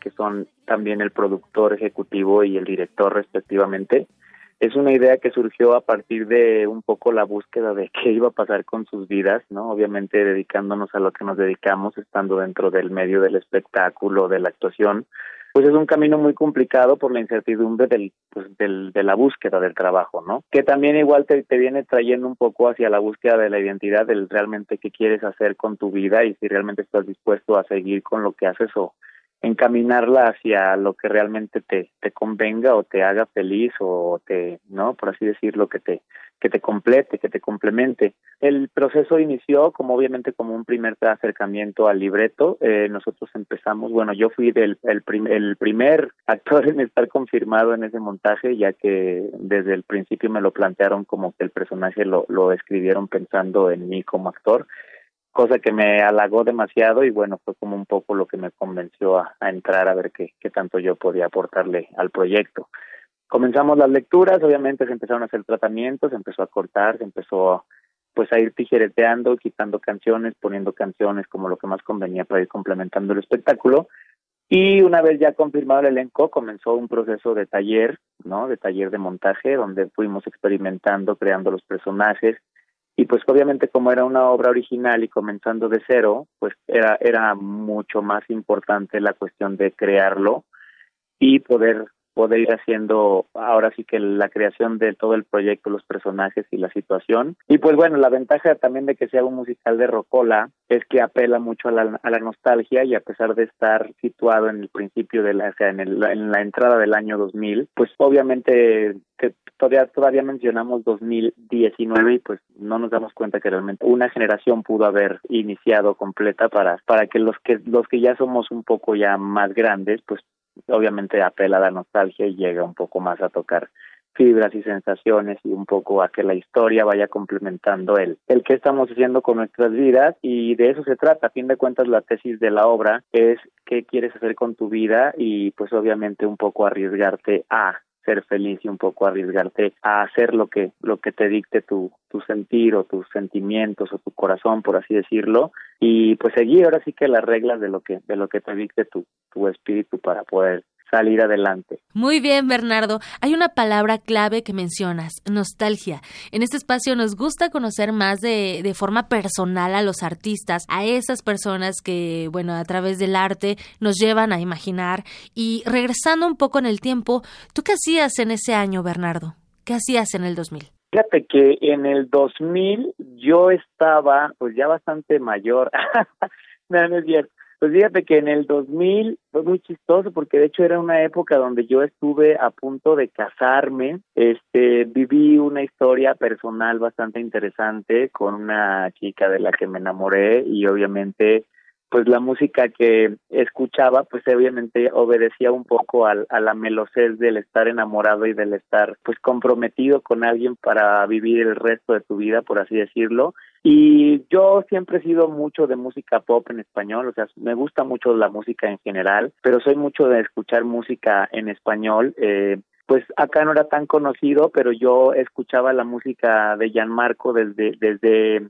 que son también el productor ejecutivo y el director respectivamente es una idea que surgió a partir de un poco la búsqueda de qué iba a pasar con sus vidas, ¿no? Obviamente dedicándonos a lo que nos dedicamos, estando dentro del medio del espectáculo, de la actuación, pues es un camino muy complicado por la incertidumbre del, pues del, de la búsqueda del trabajo, ¿no? Que también igual te, te viene trayendo un poco hacia la búsqueda de la identidad, del realmente qué quieres hacer con tu vida y si realmente estás dispuesto a seguir con lo que haces o encaminarla hacia lo que realmente te, te convenga o te haga feliz o te, ¿no? Por así decirlo, que te, que te complete, que te complemente. El proceso inició como obviamente como un primer acercamiento al libreto. Eh, nosotros empezamos, bueno, yo fui del, el, el primer actor en estar confirmado en ese montaje, ya que desde el principio me lo plantearon como que el personaje lo, lo escribieron pensando en mí como actor cosa que me halagó demasiado y bueno, fue como un poco lo que me convenció a, entrar a ver qué, qué tanto yo podía aportarle al proyecto. Comenzamos las lecturas, obviamente se empezaron a hacer tratamientos, se empezó a cortar, se empezó pues a ir tijereteando, quitando canciones, poniendo canciones como lo que más convenía para ir complementando el espectáculo. Y una vez ya confirmado el elenco, comenzó un proceso de taller, ¿no? De taller de montaje, donde fuimos experimentando, creando los personajes, y pues obviamente como era una obra original y comenzando de cero, pues era, era mucho más importante la cuestión de crearlo y poder poder ir haciendo ahora sí que la creación de todo el proyecto, los personajes y la situación. Y pues bueno, la ventaja también de que sea un musical de Rocola es que apela mucho a la, a la nostalgia y a pesar de estar situado en el principio de la, o sea, en, el, en la entrada del año 2000, pues obviamente que todavía todavía mencionamos 2019 y pues no nos damos cuenta que realmente una generación pudo haber iniciado completa para para que los que los que ya somos un poco ya más grandes pues obviamente apela a la nostalgia y llega un poco más a tocar fibras y sensaciones y un poco a que la historia vaya complementando el, el que estamos haciendo con nuestras vidas y de eso se trata. A fin de cuentas la tesis de la obra es qué quieres hacer con tu vida y pues obviamente un poco arriesgarte a ser feliz y un poco arriesgarte a hacer lo que lo que te dicte tu tu sentir o tus sentimientos o tu corazón por así decirlo. Y pues seguir ahora sí que las reglas de lo que de lo que te dicte tu tu espíritu para poder salir adelante. Muy bien, Bernardo. Hay una palabra clave que mencionas, nostalgia. En este espacio nos gusta conocer más de, de forma personal a los artistas, a esas personas que, bueno, a través del arte nos llevan a imaginar. Y regresando un poco en el tiempo, ¿tú qué hacías en ese año, Bernardo? ¿Qué hacías en el 2000? Fíjate que en el 2000 yo estaba pues ya bastante mayor. no, no es cierto Pues fíjate que en el 2000 fue muy chistoso porque de hecho era una época donde yo estuve a punto de casarme. Este, viví una historia personal bastante interesante con una chica de la que me enamoré y obviamente pues la música que escuchaba pues obviamente obedecía un poco a, a la melocés del estar enamorado y del estar pues comprometido con alguien para vivir el resto de tu vida por así decirlo y yo siempre he sido mucho de música pop en español, o sea, me gusta mucho la música en general, pero soy mucho de escuchar música en español. Eh, pues acá no era tan conocido, pero yo escuchaba la música de Gianmarco desde, desde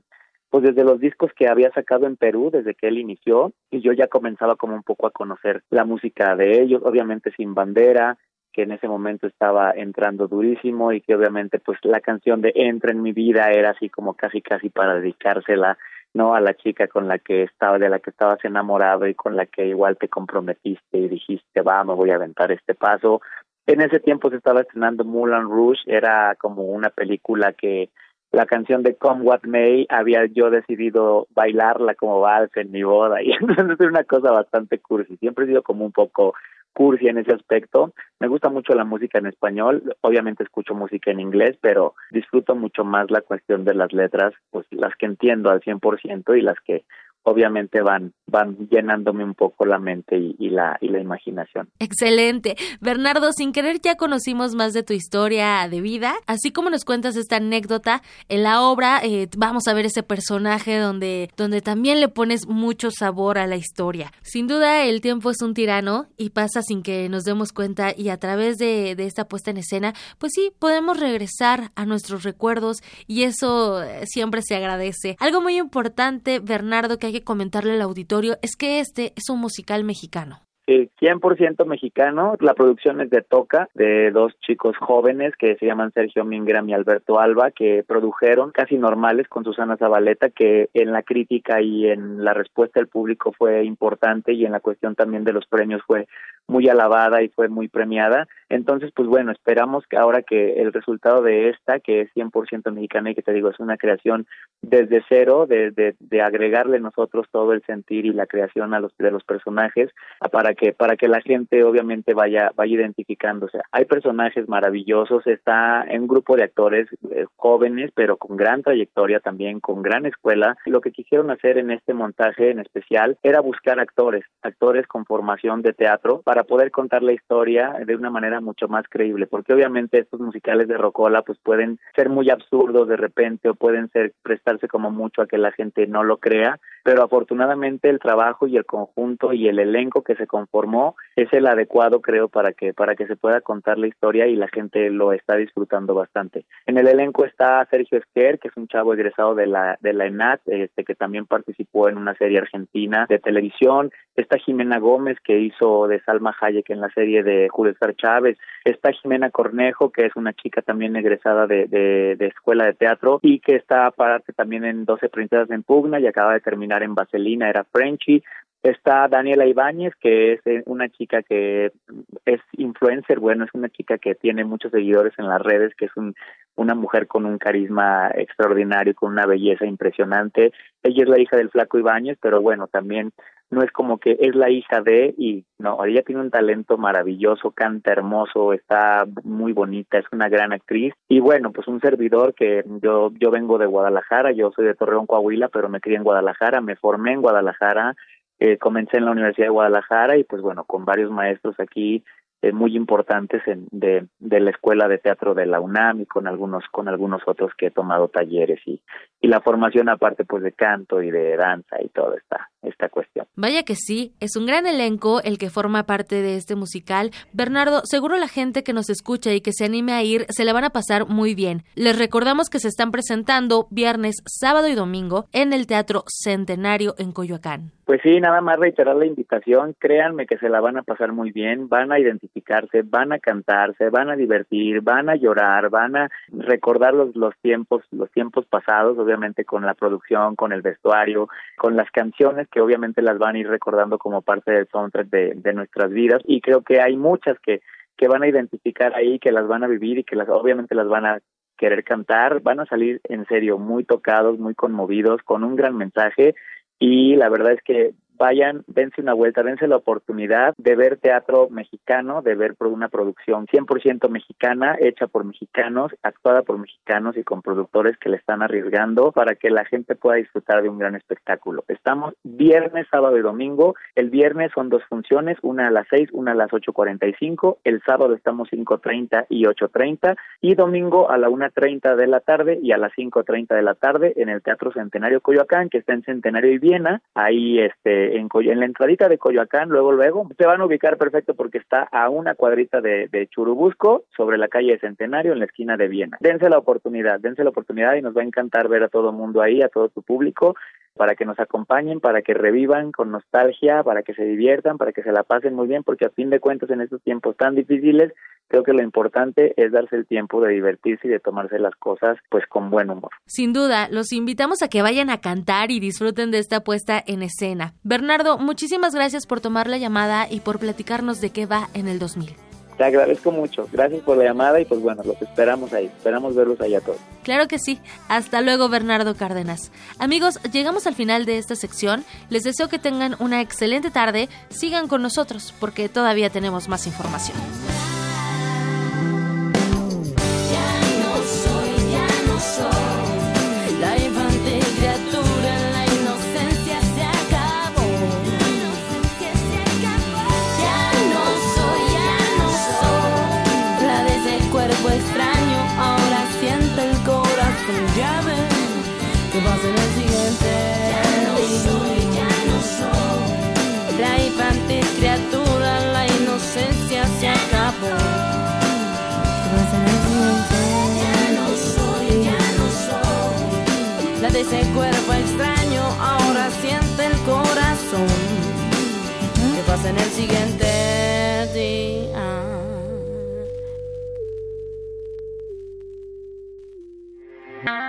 pues desde los discos que había sacado en Perú, desde que él inició, y yo ya comenzaba como un poco a conocer la música de ellos, obviamente sin bandera, que en ese momento estaba entrando durísimo y que obviamente pues la canción de Entra en mi vida era así como casi casi para dedicársela no a la chica con la que estaba de la que estabas enamorado y con la que igual te comprometiste y dijiste va me voy a aventar este paso en ese tiempo se estaba estrenando Moulin Rouge era como una película que la canción de Come What May había yo decidido bailarla como vals en mi boda y entonces es una cosa bastante cursi. Siempre he sido como un poco cursi en ese aspecto. Me gusta mucho la música en español, obviamente escucho música en inglés, pero disfruto mucho más la cuestión de las letras, pues las que entiendo al 100% y las que obviamente van van llenándome un poco la mente y, la y la imaginación. Excelente. Bernardo, sin querer ya conocimos más de tu historia de vida, así como nos cuentas esta anécdota en la obra, eh, vamos a ver ese personaje donde donde también le pones mucho sabor a la historia. Sin duda el tiempo es un tirano y pasa sin que nos demos cuenta y a través de, de esta puesta en escena, pues sí, podemos regresar a nuestros recuerdos y eso eh, siempre se agradece. Algo muy importante, Bernardo, que que comentarle al auditorio es que este es un musical mexicano. Sí, 100% mexicano. La producción es de Toca, de dos chicos jóvenes que se llaman Sergio Mingram y Alberto Alba, que produjeron casi normales con Susana Zabaleta, que en la crítica y en la respuesta del público fue importante y en la cuestión también de los premios fue muy alabada y fue muy premiada. Entonces, pues bueno, esperamos que ahora que el resultado de esta, que es 100% mexicana y que te digo, es una creación desde cero, de, de, de, agregarle nosotros todo el sentir y la creación a los de los personajes para que para que la gente obviamente vaya vaya identificándose. Hay personajes maravillosos, está en un grupo de actores eh, jóvenes, pero con gran trayectoria también, con gran escuela. Lo que quisieron hacer en este montaje en especial era buscar actores, actores con formación de teatro para poder contar la historia de una manera mucho más creíble, porque obviamente estos musicales de Rocola pues pueden ser muy absurdos de repente o pueden ser prestarse como mucho a que la gente no lo crea, pero afortunadamente el trabajo y el conjunto y el elenco que se conformó es el adecuado creo para que para que se pueda contar la historia y la gente lo está disfrutando bastante. En el elenco está Sergio Esquer, que es un chavo egresado de la de la ENAT, este que también participó en una serie argentina de televisión, está Jimena Gómez que hizo de Sal Salma Hayek en la serie de Julio César Chávez, está Jimena Cornejo, que es una chica también egresada de, escuela de teatro y que está aparte también en 12 princesas en pugna y acaba de terminar en Vaselina, era Frenchy, Está Daniela Ibáñez, que es eh, una chica que es influencer, bueno, es una chica que tiene muchos seguidores en las redes, que es un, una mujer con un carisma extraordinario, con una belleza impresionante. Ella es la hija del flaco Ibáñez, pero bueno, también no es como que es la hija de y no, ella tiene un talento maravilloso, canta hermoso, está muy bonita, es una gran actriz. Y bueno, pues un servidor que yo yo vengo de Guadalajara, yo soy de Torreón, Coahuila, pero me crié en Guadalajara, me formé en Guadalajara, eh, comencé en la Universidad de Guadalajara y pues bueno, con varios maestros aquí eh, muy importantes en, de, de la escuela de teatro de la UNAM y con algunos con algunos otros que he tomado talleres y, y la formación aparte pues de canto y de danza y toda esta esta cuestión. Vaya que sí, es un gran elenco el que forma parte de este musical. Bernardo, seguro la gente que nos escucha y que se anime a ir se le van a pasar muy bien. Les recordamos que se están presentando viernes, sábado y domingo en el Teatro Centenario en Coyoacán. Pues sí, nada más reiterar la invitación, créanme que se la van a pasar muy bien, van a identificarse, van a cantarse, van a divertir, van a llorar, van a recordar los, los tiempos, los tiempos pasados, obviamente con la producción, con el vestuario, con las canciones que obviamente las van a ir recordando como parte del soundtrack de, de nuestras vidas. Y creo que hay muchas que que van a identificar ahí, que las van a vivir y que las obviamente las van a querer cantar, van a salir en serio muy tocados, muy conmovidos, con un gran mensaje. Y la verdad es que vayan, dense una vuelta, dense la oportunidad de ver teatro mexicano, de ver una producción 100% mexicana, hecha por mexicanos, actuada por mexicanos y con productores que le están arriesgando para que la gente pueda disfrutar de un gran espectáculo. Estamos viernes, sábado y domingo. El viernes son dos funciones, una a las 6, una a las 8.45. El sábado estamos 5.30 y 8.30 y domingo a la 1.30 de la tarde y a las 5.30 de la tarde en el Teatro Centenario Coyoacán, que está en Centenario y Viena, ahí este en, en la entradita de Coyoacán, luego luego se van a ubicar perfecto porque está a una cuadrita de, de Churubusco sobre la calle de Centenario en la esquina de Viena. Dense la oportunidad, dense la oportunidad y nos va a encantar ver a todo mundo ahí, a todo tu público para que nos acompañen, para que revivan con nostalgia, para que se diviertan, para que se la pasen muy bien, porque a fin de cuentas en estos tiempos tan difíciles, creo que lo importante es darse el tiempo de divertirse y de tomarse las cosas pues con buen humor. Sin duda, los invitamos a que vayan a cantar y disfruten de esta puesta en escena. Bernardo, muchísimas gracias por tomar la llamada y por platicarnos de qué va en el 2000. Te agradezco mucho. Gracias por la llamada y pues bueno, los esperamos ahí. Esperamos verlos allá todos. Claro que sí. Hasta luego, Bernardo Cárdenas. Amigos, llegamos al final de esta sección. Les deseo que tengan una excelente tarde. Sigan con nosotros porque todavía tenemos más información. De ese cuerpo extraño, ahora siente el corazón. ¿Qué pasa en el siguiente día?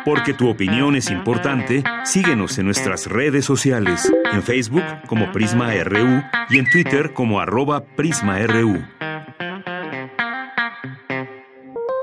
Porque tu opinión es importante, síguenos en nuestras redes sociales, en Facebook como Prisma RU y en Twitter como arroba PrismaRU.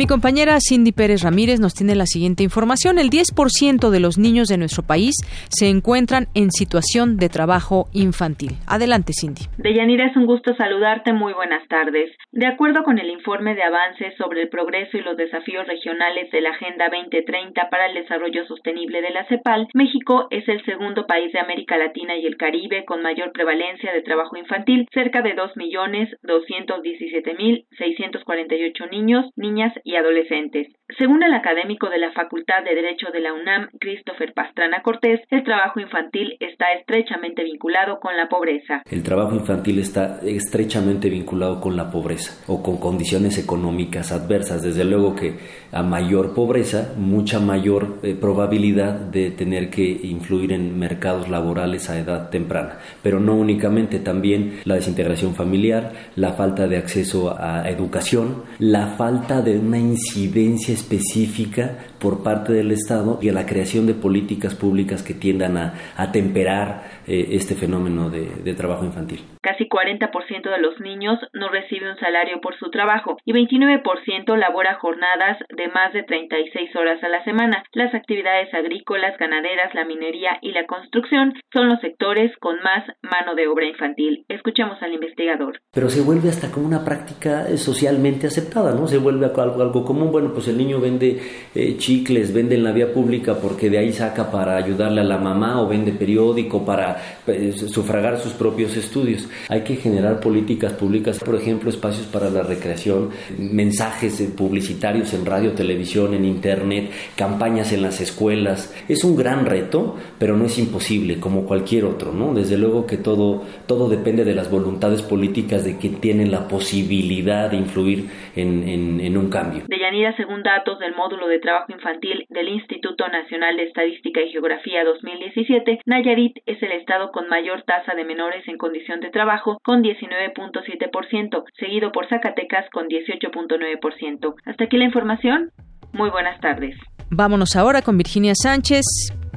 Mi compañera Cindy Pérez Ramírez nos tiene la siguiente información. El 10% de los niños de nuestro país se encuentran en situación de trabajo infantil. Adelante, Cindy. Deyanira, es un gusto saludarte. Muy buenas tardes. De acuerdo con el informe de avances sobre el progreso y los desafíos regionales de la Agenda 2030 para el Desarrollo Sostenible de la CEPAL, México es el segundo país de América Latina y el Caribe con mayor prevalencia de trabajo infantil, cerca de 2.217.648 niños, niñas y adolescentes. Según el académico de la Facultad de Derecho de la UNAM, Christopher Pastrana Cortés, el trabajo infantil está estrechamente vinculado con la pobreza. El trabajo infantil está estrechamente vinculado con la pobreza o con condiciones económicas adversas. Desde luego que a mayor pobreza, mucha mayor eh, probabilidad de tener que influir en mercados laborales a edad temprana. Pero no únicamente, también la desintegración familiar, la falta de acceso a educación, la falta de una incidencia específica por parte del Estado y a la creación de políticas públicas que tiendan a, a temperar eh, este fenómeno de, de, trabajo infantil. Casi 40% de los niños no recibe un salario por su trabajo y 29% labora jornadas de más de 36 horas a la semana. Las actividades agrícolas, ganaderas, la minería y la construcción son los sectores con más mano de obra infantil. Escuchemos al investigador. Pero se vuelve hasta como una práctica socialmente aceptada, ¿no? Se vuelve algo, algo común. Bueno, pues el niño vende eh, chicles, vende en la vía pública porque de ahí saca para ayudarle a la mamá o vende periódico para eh, sufragar sus propios estudios. Hay que generar políticas públicas, por ejemplo, espacios para la recreación, mensajes eh, publicitarios en radio, televisión, en internet, campañas en las escuelas. Es un gran reto, pero no es imposible, como cualquier otro, ¿no? Desde luego que todo, todo depende de las voluntades políticas de quien tienen la posibilidad de influir en, un cambio. Deyanira, según datos del módulo de trabajo infantil del Instituto Nacional de Estadística y Geografía 2017, Nayarit es el estado con mayor tasa de menores en condición de trabajo, con 19.7%, seguido por Zacatecas con 18.9%. Hasta aquí la información. Muy buenas tardes. Vámonos ahora con Virginia Sánchez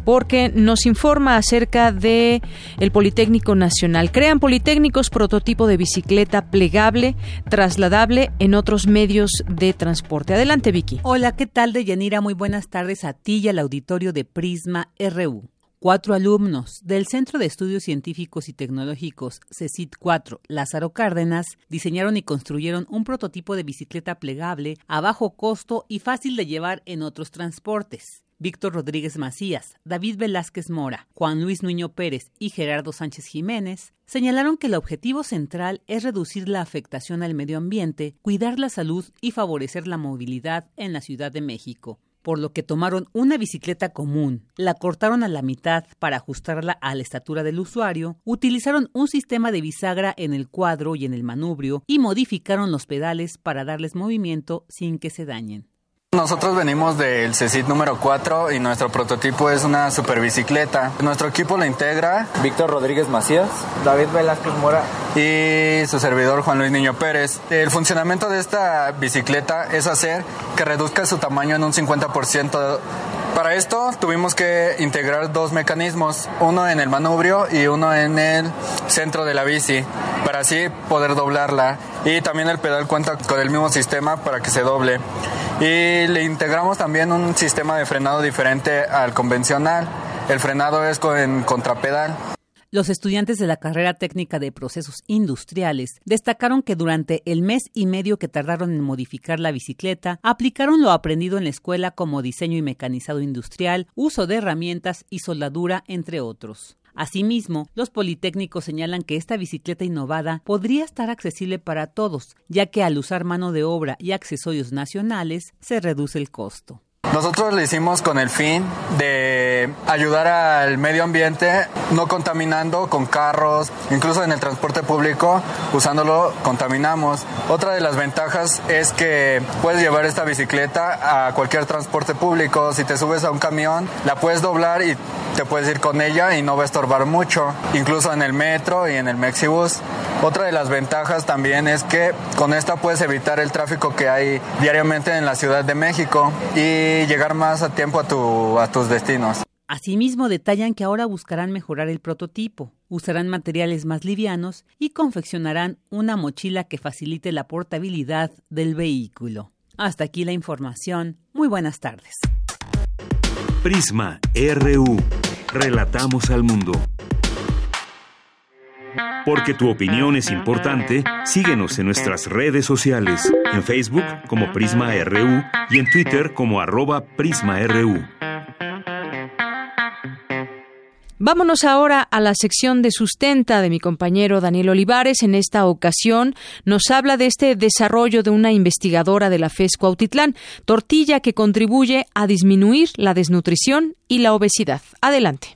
porque nos informa acerca de el Politécnico Nacional. Crean Politécnicos prototipo de bicicleta plegable, trasladable en otros medios de transporte. Adelante, Vicky. Hola, ¿qué tal, Deyanira? Muy buenas tardes a ti y al auditorio de Prisma RU. Cuatro alumnos del Centro de Estudios Científicos y Tecnológicos CECIT 4 Lázaro Cárdenas diseñaron y construyeron un prototipo de bicicleta plegable a bajo costo y fácil de llevar en otros transportes. Víctor Rodríguez Macías, David Velázquez Mora, Juan Luis Nuño Pérez y Gerardo Sánchez Jiménez señalaron que el objetivo central es reducir la afectación al medio ambiente, cuidar la salud y favorecer la movilidad en la Ciudad de México por lo que tomaron una bicicleta común, la cortaron a la mitad para ajustarla a la estatura del usuario, utilizaron un sistema de bisagra en el cuadro y en el manubrio y modificaron los pedales para darles movimiento sin que se dañen. Nosotros venimos del CECIT número 4 y nuestro prototipo es una super bicicleta. Nuestro equipo lo integra Víctor Rodríguez Macías, David Velázquez Mora y su servidor Juan Luis Niño Pérez. El funcionamiento de esta bicicleta es hacer que reduzca su tamaño en un 50%. Para esto tuvimos que integrar dos mecanismos, uno en el manubrio y uno en el centro de la bici, para así poder doblarla. Y también el pedal cuenta con el mismo sistema para que se doble y le integramos también un sistema de frenado diferente al convencional. El frenado es con contrapedal. Los estudiantes de la carrera técnica de procesos industriales destacaron que durante el mes y medio que tardaron en modificar la bicicleta, aplicaron lo aprendido en la escuela como diseño y mecanizado industrial, uso de herramientas y soldadura, entre otros. Asimismo, los politécnicos señalan que esta bicicleta innovada podría estar accesible para todos, ya que al usar mano de obra y accesorios nacionales se reduce el costo. Nosotros lo hicimos con el fin de ayudar al medio ambiente, no contaminando con carros, incluso en el transporte público, usándolo contaminamos. Otra de las ventajas es que puedes llevar esta bicicleta a cualquier transporte público. Si te subes a un camión, la puedes doblar y te puedes ir con ella y no va a estorbar mucho, incluso en el metro y en el Mexibus. Otra de las ventajas también es que con esta puedes evitar el tráfico que hay diariamente en la Ciudad de México y llegar más a tiempo a, tu, a tus destinos. Asimismo, detallan que ahora buscarán mejorar el prototipo, usarán materiales más livianos y confeccionarán una mochila que facilite la portabilidad del vehículo. Hasta aquí la información. Muy buenas tardes. Prisma RU. Relatamos al mundo. Porque tu opinión es importante, síguenos en nuestras redes sociales, en Facebook como Prisma RU y en Twitter como arroba PrismaRU. Vámonos ahora a la sección de sustenta de mi compañero Daniel Olivares. En esta ocasión nos habla de este desarrollo de una investigadora de la FES Cuautitlán, tortilla que contribuye a disminuir la desnutrición y la obesidad. Adelante.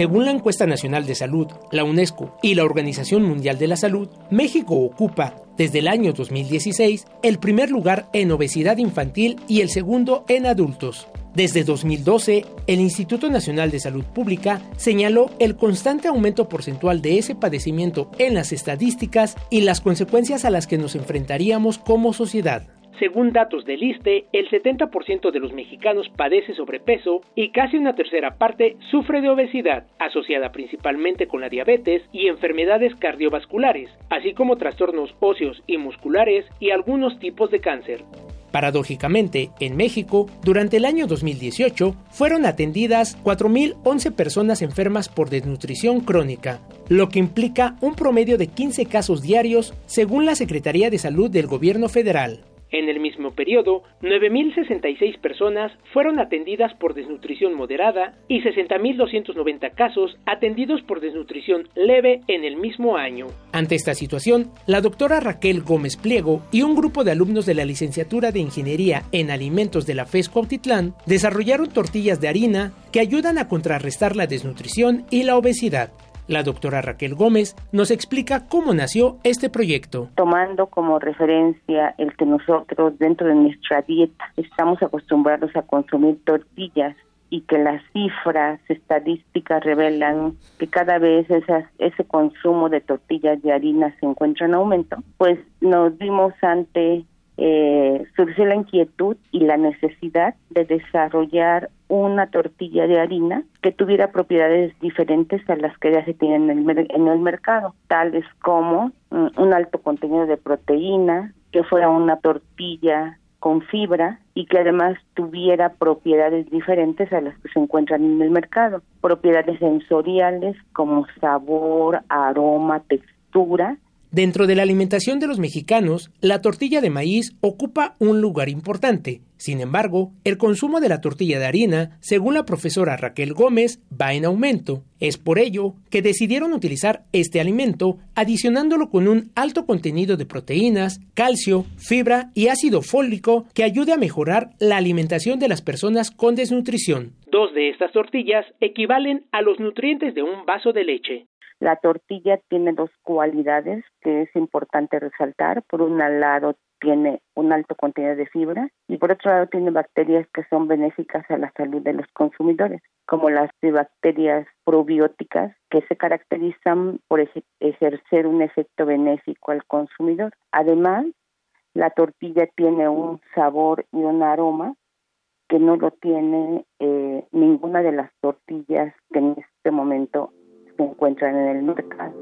Según la encuesta nacional de salud, la UNESCO y la Organización Mundial de la Salud, México ocupa, desde el año 2016, el primer lugar en obesidad infantil y el segundo en adultos. Desde 2012, el Instituto Nacional de Salud Pública señaló el constante aumento porcentual de ese padecimiento en las estadísticas y las consecuencias a las que nos enfrentaríamos como sociedad. Según datos del ISTE, el 70% de los mexicanos padece sobrepeso y casi una tercera parte sufre de obesidad, asociada principalmente con la diabetes y enfermedades cardiovasculares, así como trastornos óseos y musculares y algunos tipos de cáncer. Paradójicamente, en México, durante el año 2018, fueron atendidas 4.011 personas enfermas por desnutrición crónica, lo que implica un promedio de 15 casos diarios según la Secretaría de Salud del Gobierno Federal. En el mismo periodo, 9.066 personas fueron atendidas por desnutrición moderada y 60.290 casos atendidos por desnutrición leve en el mismo año. Ante esta situación, la doctora Raquel Gómez Pliego y un grupo de alumnos de la licenciatura de Ingeniería en Alimentos de la FES Cuautitlán desarrollaron tortillas de harina que ayudan a contrarrestar la desnutrición y la obesidad. La doctora Raquel Gómez nos explica cómo nació este proyecto. Tomando como referencia el que nosotros dentro de nuestra dieta estamos acostumbrados a consumir tortillas y que las cifras estadísticas revelan que cada vez ese consumo de tortillas de harina se encuentra en aumento, pues nos dimos ante eh, surgió la inquietud y la necesidad de desarrollar una tortilla de harina que tuviera propiedades diferentes a las que ya se tienen en el, en el mercado, tales como mm, un alto contenido de proteína, que fuera una tortilla con fibra y que además tuviera propiedades diferentes a las que se encuentran en el mercado, propiedades sensoriales como sabor, aroma, textura Dentro de la alimentación de los mexicanos, la tortilla de maíz ocupa un lugar importante. Sin embargo, el consumo de la tortilla de harina, según la profesora Raquel Gómez, va en aumento. Es por ello que decidieron utilizar este alimento adicionándolo con un alto contenido de proteínas, calcio, fibra y ácido fólico que ayude a mejorar la alimentación de las personas con desnutrición. Dos de estas tortillas equivalen a los nutrientes de un vaso de leche. La tortilla tiene dos cualidades que es importante resaltar. Por un lado, tiene un alto contenido de fibra y por otro lado tiene bacterias que son benéficas a la salud de los consumidores, como las bacterias probióticas que se caracterizan por ejercer un efecto benéfico al consumidor. Además, la tortilla tiene un sabor y un aroma que no lo tiene eh, ninguna de las tortillas que en este momento se encuentran en el mercado.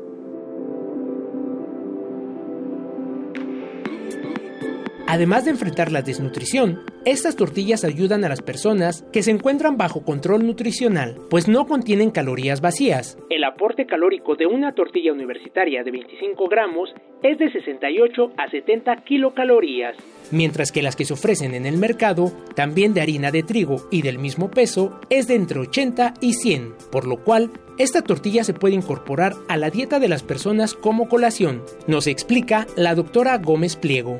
Además de enfrentar la desnutrición, estas tortillas ayudan a las personas que se encuentran bajo control nutricional, pues no contienen calorías vacías. El aporte calórico de una tortilla universitaria de 25 gramos es de 68 a 70 kilocalorías, mientras que las que se ofrecen en el mercado, también de harina de trigo y del mismo peso, es de entre 80 y 100, por lo cual esta tortilla se puede incorporar a la dieta de las personas como colación, nos explica la doctora Gómez Pliego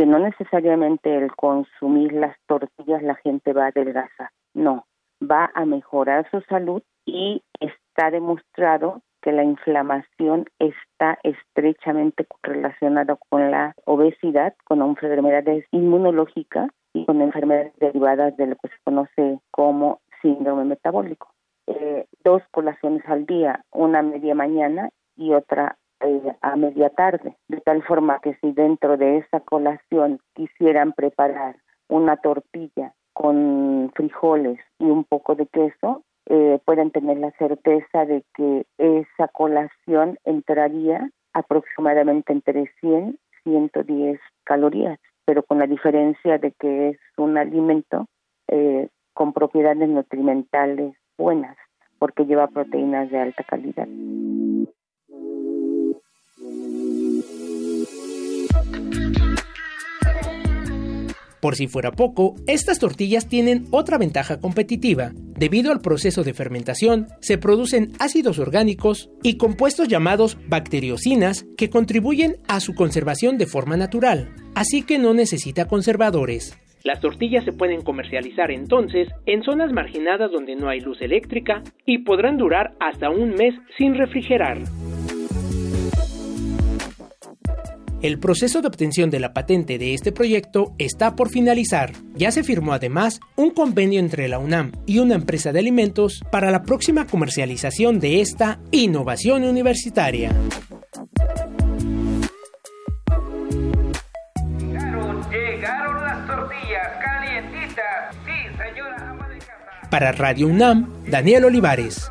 que no necesariamente el consumir las tortillas la gente va a adelgazar, no, va a mejorar su salud y está demostrado que la inflamación está estrechamente relacionada con la obesidad, con enfermedades inmunológicas y con enfermedades derivadas de lo que se conoce como síndrome metabólico. Eh, dos colaciones al día, una media mañana y otra eh, a media tarde, de tal forma que si dentro de esa colación quisieran preparar una tortilla con frijoles y un poco de queso, eh, pueden tener la certeza de que esa colación entraría aproximadamente entre 100 y 110 calorías, pero con la diferencia de que es un alimento eh, con propiedades nutrimentales buenas, porque lleva proteínas de alta calidad. Por si fuera poco, estas tortillas tienen otra ventaja competitiva. Debido al proceso de fermentación, se producen ácidos orgánicos y compuestos llamados bacteriocinas que contribuyen a su conservación de forma natural, así que no necesita conservadores. Las tortillas se pueden comercializar entonces en zonas marginadas donde no hay luz eléctrica y podrán durar hasta un mes sin refrigerar. El proceso de obtención de la patente de este proyecto está por finalizar. Ya se firmó además un convenio entre la UNAM y una empresa de alimentos para la próxima comercialización de esta innovación universitaria. Llegaron, las tortillas calientitas. Sí, señora ama de casa. Para Radio UNAM, Daniel Olivares.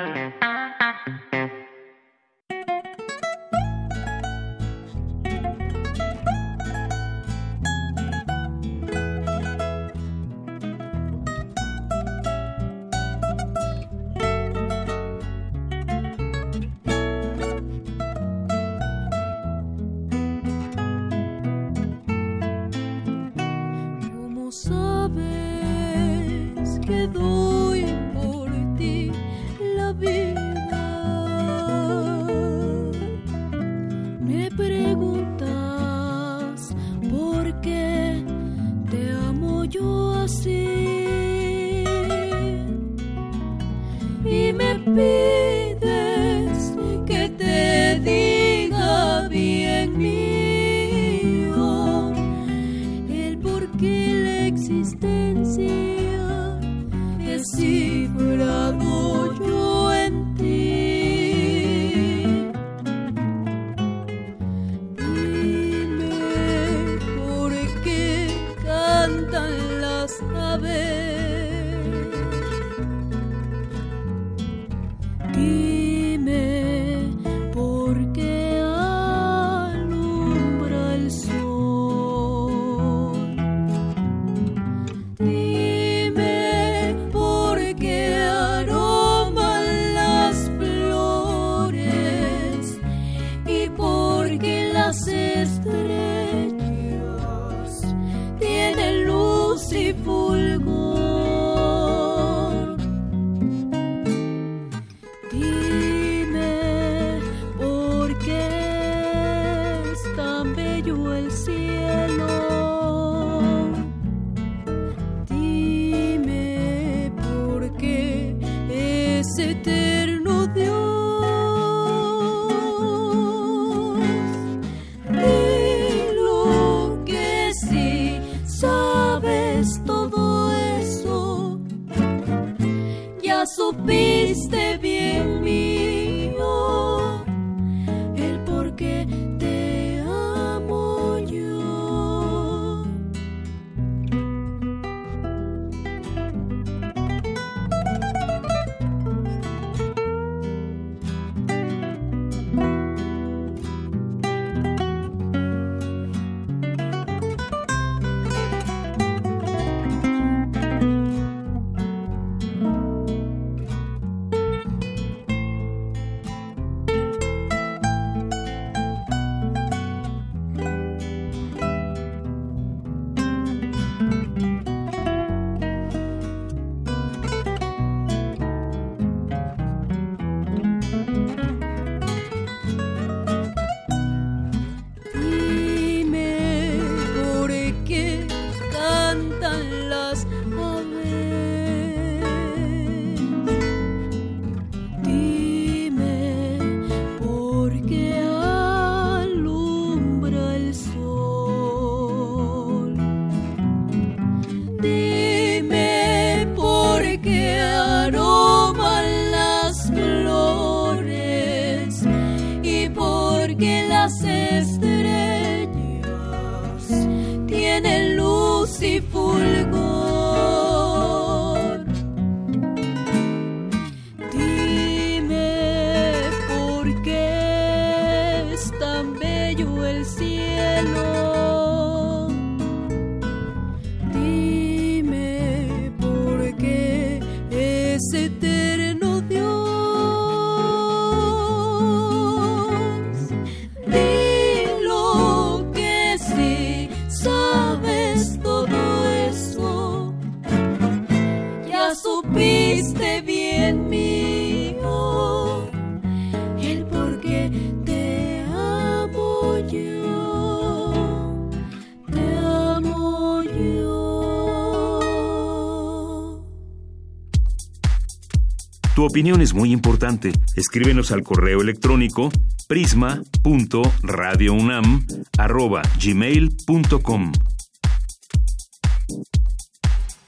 Opinión es muy importante. Escríbenos al correo electrónico prisma.radiounam@gmail.com.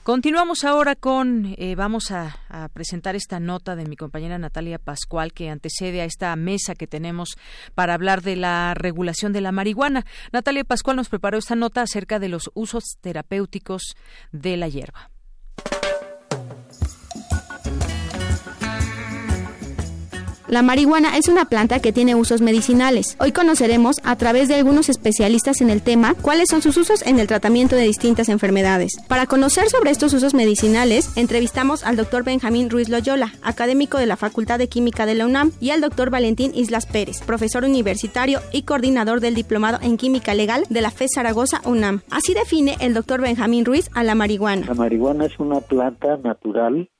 Continuamos ahora con, eh, vamos a, a, presentar esta nota de mi compañera Natalia Pascual que antecede a esta mesa que tenemos para hablar de la regulación de la marihuana. Natalia Pascual nos preparó esta nota acerca de los usos terapéuticos de la hierba. La marihuana es una planta que tiene usos medicinales. Hoy conoceremos, a través de algunos especialistas en el tema, cuáles son sus usos en el tratamiento de distintas enfermedades. Para conocer sobre estos usos medicinales, entrevistamos al doctor Benjamín Ruiz Loyola, académico de la Facultad de Química de la UNAM, y al doctor Valentín Islas Pérez, profesor universitario y coordinador del Diplomado en Química Legal de la FE Zaragoza UNAM. Así define el doctor Benjamín Ruiz a la marihuana. La marihuana es una planta natural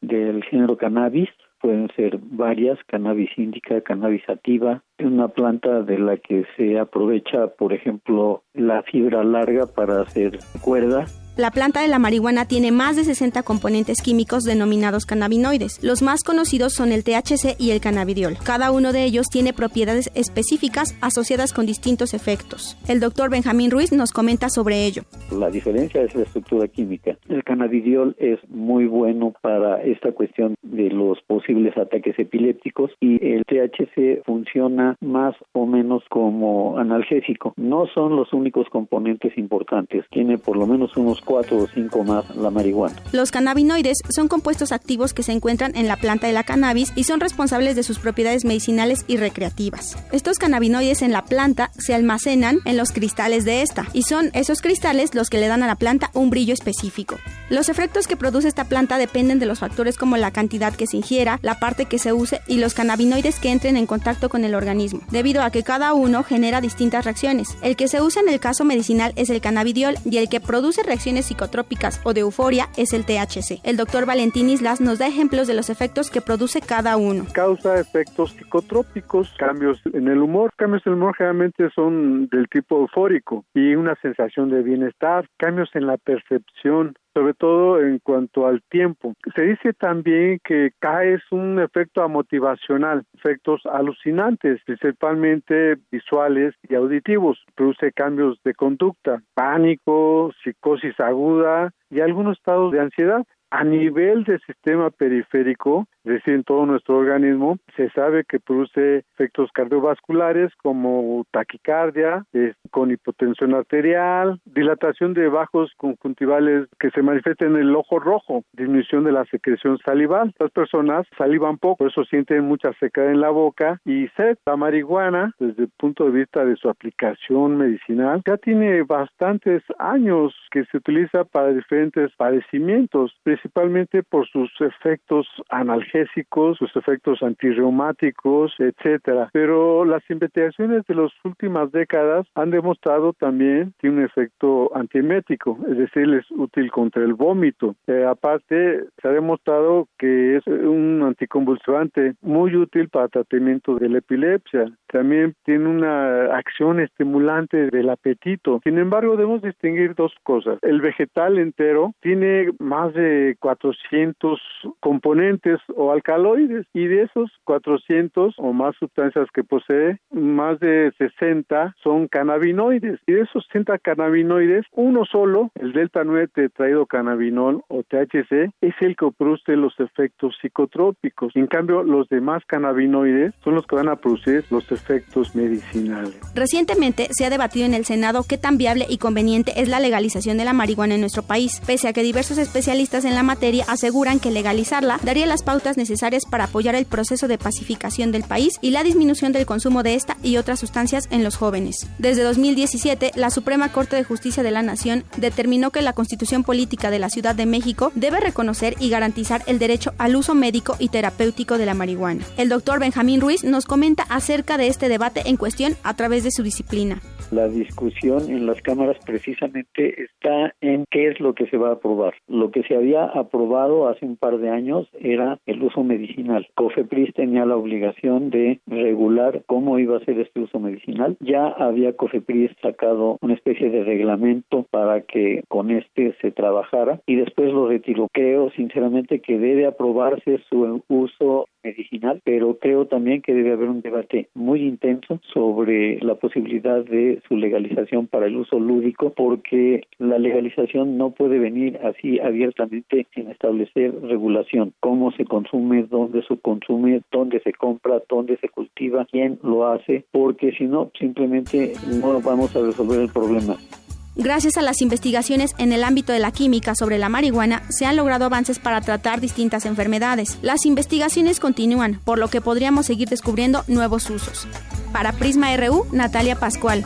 del género cannabis pueden ser varias, cannabis índica, cannabis sativa, una planta de la que se aprovecha, por ejemplo, la fibra larga para hacer cuerda la planta de la marihuana tiene más de 60 componentes químicos denominados cannabinoides. Los más conocidos son el THC y el cannabidiol. Cada uno de ellos tiene propiedades específicas asociadas con distintos efectos. El doctor Benjamín Ruiz nos comenta sobre ello. La diferencia es la estructura química. El cannabidiol es muy bueno para esta cuestión de los posibles ataques epilépticos y el THC funciona más o menos como analgésico. No son los únicos componentes importantes. Tiene por lo menos unos cuatro o cinco más la marihuana. Los cannabinoides son compuestos activos que se encuentran en la planta de la cannabis y son responsables de sus propiedades medicinales y recreativas. Estos cannabinoides en la planta se almacenan en los cristales de esta y son esos cristales los que le dan a la planta un brillo específico. Los efectos que produce esta planta dependen de los factores como la cantidad que se ingiera, la parte que se use y los cannabinoides que entren en contacto con el organismo, debido a que cada uno genera distintas reacciones. El que se usa en el caso medicinal es el cannabidiol y el que produce reacciones psicotrópicas o de euforia es el THC. El doctor Valentín Islas nos da ejemplos de los efectos que produce cada uno. Causa efectos psicotrópicos, cambios en el humor. Cambios en el humor generalmente son del tipo eufórico y una sensación de bienestar, cambios en la percepción, sobre todo en cuanto al tiempo. Se dice también que CAE es un efecto motivacional, efectos alucinantes, principalmente visuales y auditivos. Produce cambios de conducta, pánico, psicosis aguda y algunos estados de ansiedad. A nivel del sistema periférico, es decir, en todo nuestro organismo, se sabe que produce efectos cardiovasculares como taquicardia, con hipotensión arterial, dilatación de bajos conjuntivales que se manifiestan en el ojo rojo, disminución de la secreción salival. Las personas salivan poco, por eso sienten mucha secada en la boca y sed. La marihuana, desde el punto de vista de su aplicación medicinal, ya tiene bastantes años que se utiliza para diferentes padecimientos, principalmente por sus efectos analgésicos, sus efectos antirreumáticos, etcétera. Pero las investigaciones de las últimas décadas han demostrado también que un efecto antiemético, es decir, es útil contra el vómito. Eh, aparte, se ha demostrado que es un anticonvulsivante muy útil para tratamiento de la epilepsia. También tiene una acción estimulante del apetito. Sin embargo, debemos distinguir dos cosas. El vegetal entero tiene más de 400 componentes o alcaloides y de esos 400 o más sustancias que posee, más de 60 son cannabinoides y de esos 60 cannabinoides, uno solo, el delta 9 tetraidrocannabinol o THC, es el que produce los efectos psicotrópicos. En cambio, los demás cannabinoides son los que van a producir los efectos medicinales. Recientemente se ha debatido en el Senado qué tan viable y conveniente es la legalización de la marihuana en nuestro país, pese a que diversos especialistas en la materia aseguran que legalizarla daría las pautas necesarias para apoyar el proceso de pacificación del país y la disminución del consumo de esta y otras sustancias en los jóvenes. Desde 2017, la Suprema Corte de Justicia de la Nación determinó que la Constitución Política de la Ciudad de México debe reconocer y garantizar el derecho al uso médico y terapéutico de la marihuana. El doctor Benjamín Ruiz nos comenta acerca de este debate en cuestión a través de su disciplina. La discusión en las cámaras precisamente está en qué es lo que se va a aprobar. Lo que se había aprobado hace un par de años era el uso medicinal. COFEPRIS tenía la obligación de regular cómo iba a ser este uso medicinal. Ya había COFEPRIS sacado una especie de reglamento para que con este se trabajara y después lo retiró. Creo sinceramente que debe aprobarse su uso medicinal, pero creo también que debe haber un debate muy intenso sobre la posibilidad de su legalización para el uso lúdico, porque la legalización no puede venir así abiertamente sin establecer regulación, cómo se consume, dónde se consume, dónde se compra, dónde se cultiva, quién lo hace, porque si no, simplemente no vamos a resolver el problema. Gracias a las investigaciones en el ámbito de la química sobre la marihuana, se han logrado avances para tratar distintas enfermedades. Las investigaciones continúan, por lo que podríamos seguir descubriendo nuevos usos. Para Prisma RU, Natalia Pascual.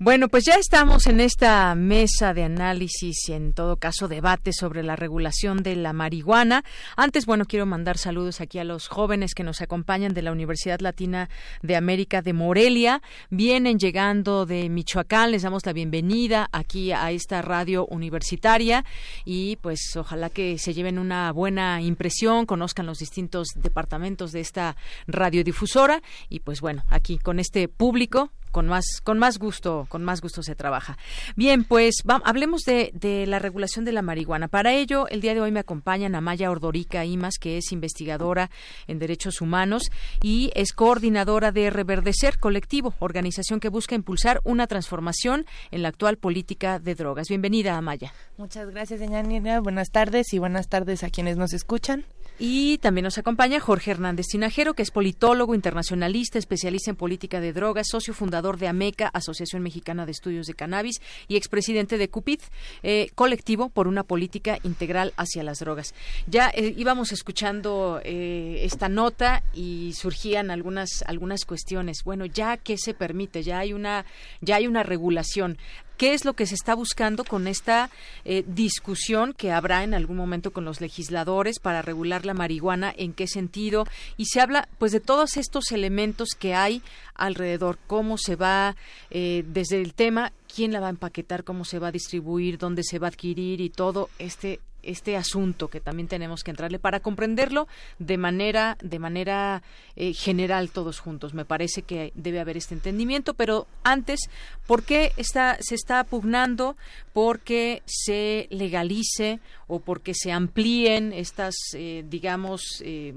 Bueno, pues ya estamos en esta mesa de análisis y en todo caso debate sobre la regulación de la marihuana. Antes, bueno, quiero mandar saludos aquí a los jóvenes que nos acompañan de la Universidad Latina de América de Morelia. Vienen llegando de Michoacán, les damos la bienvenida aquí a esta radio universitaria y pues ojalá que se lleven una buena impresión, conozcan los distintos departamentos de esta radiodifusora y pues bueno, aquí con este público con más con más gusto con más gusto se trabaja. Bien pues hablemos de, de, la regulación de la marihuana. Para ello el día de hoy me acompañan Amaya Ordorica Imas que es investigadora en derechos humanos y es coordinadora de Reverdecer Colectivo organización que busca impulsar una transformación en la actual política de drogas. Bienvenida Amaya. Muchas gracias señora Nina. Buenas tardes y buenas tardes a quienes nos escuchan y también nos acompaña Jorge Hernández Tinajero, que es politólogo, internacionalista, especialista en política de drogas, socio fundador de AMECA, Asociación Mexicana de Estudios de Cannabis, y expresidente de CUPID, eh, colectivo por una política integral hacia las drogas. Ya eh, íbamos escuchando eh, esta nota y surgían algunas algunas cuestiones. Bueno, ya que se permite, ya hay una ya hay una regulación qué es lo que se está buscando con esta eh, discusión que habrá en algún momento con los legisladores para regular la marihuana, en qué sentido, y se habla pues de todos estos elementos que hay alrededor, cómo se va eh, desde el tema, quién la va a empaquetar, cómo se va a distribuir, dónde se va a adquirir y todo este este asunto que también tenemos que entrarle para comprenderlo de manera de manera eh, general todos juntos. Me parece que debe haber este entendimiento pero antes por qué está se está pugnando porque se legalice o porque se amplíen estas eh, digamos eh,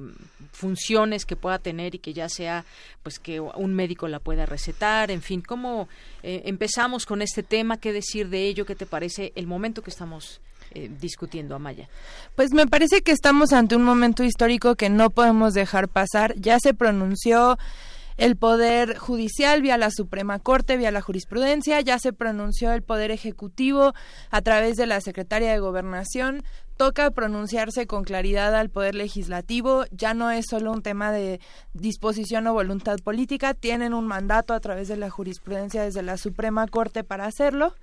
funciones que pueda tener y que ya sea pues que un médico la pueda recetar en fin cómo empezamos con este tema qué decir de ello qué te parece el momento que estamos eh, discutiendo, Amaya? Pues me parece que estamos ante un momento histórico que no podemos dejar pasar. Ya se pronunció el Poder Judicial vía la Suprema Corte, vía la jurisprudencia, ya se pronunció el Poder Ejecutivo a través de la Secretaria de Gobernación. Toca pronunciarse con claridad al Poder Legislativo. Ya no es solo un tema de disposición o voluntad política, tienen un mandato a través de la jurisprudencia desde la Suprema Corte para hacerlo.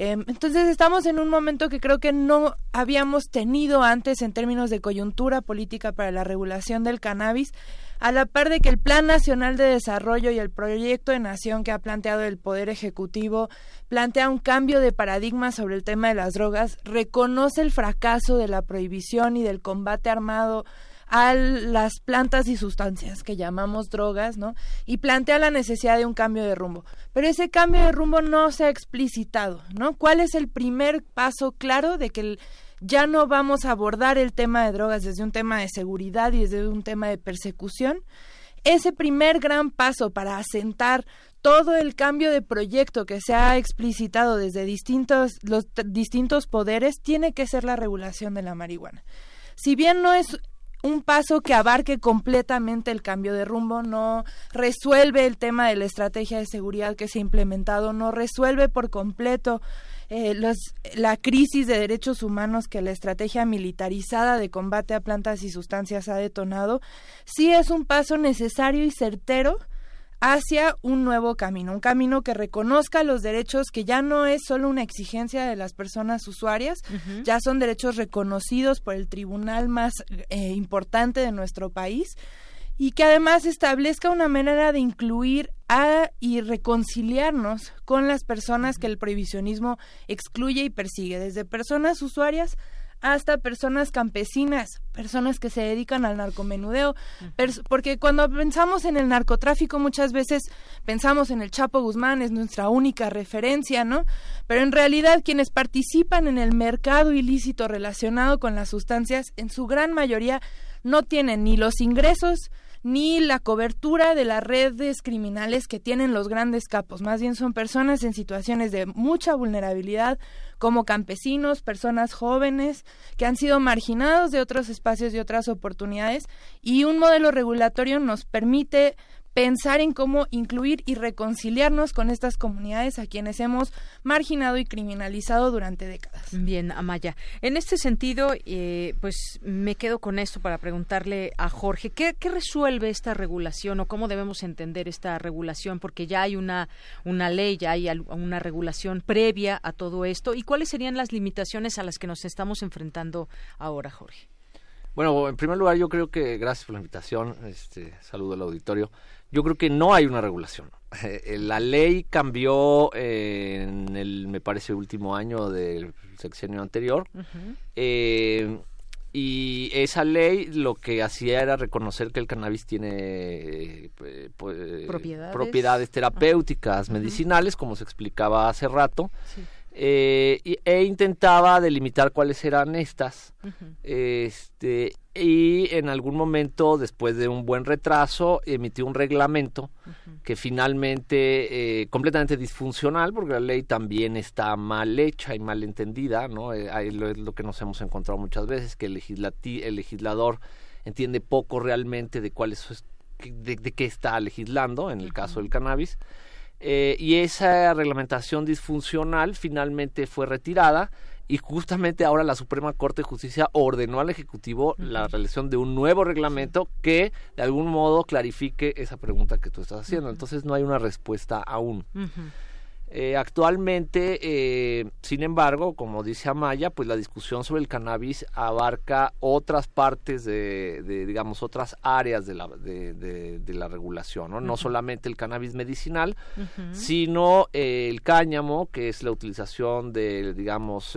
Em, entonces estamos en un momento que creo que no habíamos tenido antes en términos de coyuntura política para la regulación del cannabis, a la par de que el Plan Nacional de Desarrollo y el proyecto de nación que ha planteado el Poder Ejecutivo plantea un cambio de paradigma sobre el tema de las drogas, reconoce el fracaso de la prohibición y del combate armado a las plantas y sustancias que llamamos drogas, ¿no? Y plantea la necesidad de un cambio de rumbo. Pero ese cambio de rumbo no se ha explicitado, ¿no? ¿Cuál es el primer paso claro de que ya no vamos a abordar el tema de drogas desde un tema de seguridad y desde un tema de persecución? Ese primer gran paso para asentar todo el cambio de proyecto que se ha explicitado desde distintos los distintos poderes tiene que ser la regulación de la marihuana. Si bien no es un paso que abarque completamente el cambio de rumbo, no resuelve el tema de la estrategia de seguridad que se ha implementado, no resuelve por completo eh, los, la crisis de derechos humanos que la estrategia militarizada de combate a plantas y sustancias ha detonado, sí es un paso necesario y certero hacia un nuevo camino, un camino que reconozca los derechos que ya no es solo una exigencia de las personas usuarias, ya son derechos reconocidos por el tribunal más eh, importante de nuestro país y que además establezca una manera de incluir a y reconciliarnos con las personas que el prohibicionismo excluye y persigue, desde personas usuarias hasta personas campesinas, personas que se dedican al narcomenudeo, porque cuando pensamos en el narcotráfico muchas veces pensamos en el Chapo Guzmán, es nuestra única referencia, ¿no? Pero en realidad quienes participan en el mercado ilícito relacionado con las sustancias, en su gran mayoría no tienen ni los ingresos, ni la cobertura de las redes criminales que tienen los grandes capos. Más bien son personas en situaciones de mucha vulnerabilidad, como campesinos, personas jóvenes que han sido marginados de otros espacios y otras oportunidades y un modelo regulatorio nos permite pensar en cómo incluir y reconciliarnos con estas comunidades a quienes hemos marginado y criminalizado durante décadas. Bien, Amaya. En este sentido, eh, pues me quedo con esto para preguntarle a Jorge, ¿qué, resuelve esta regulación o cómo debemos entender esta regulación? Porque ya hay una, una ley, ya hay una regulación previa a todo esto. ¿Y cuáles serían las limitaciones a las que nos estamos enfrentando ahora, Jorge? Bueno, en primer lugar, yo creo que gracias por la invitación. Este, saludo al auditorio yo creo que no hay una regulación. Eh, la ley cambió en el, me parece, último año del sexenio anterior. Eh, y esa ley lo que hacía era reconocer que el cannabis tiene eh, propiedades. terapéuticas, medicinales, como se explicaba hace rato. E intentaba delimitar cuáles eran estas. este, y en algún momento, después de un buen retraso, emitió un reglamento que finalmente, eh, completamente disfuncional, porque la ley también está mal hecha y mal entendida, ¿no? Eh, es lo, que nos hemos encontrado muchas veces, que el, el legislador entiende poco realmente de cuál es, de, qué está legislando, en el caso del cannabis. Eh, y esa reglamentación disfuncional finalmente fue retirada y justamente ahora la Suprema Corte de Justicia ordenó al Ejecutivo la realización de un nuevo reglamento que de algún modo clarifique esa pregunta que tú estás haciendo. Entonces no hay una respuesta aún. Eh, actualmente, eh, sin embargo, como dice Amaya, pues la discusión sobre el cannabis abarca otras partes de, digamos, otras áreas de la, de, la regulación, ¿no? No solamente el cannabis medicinal, sino eh, el cáñamo, que es la utilización de, digamos,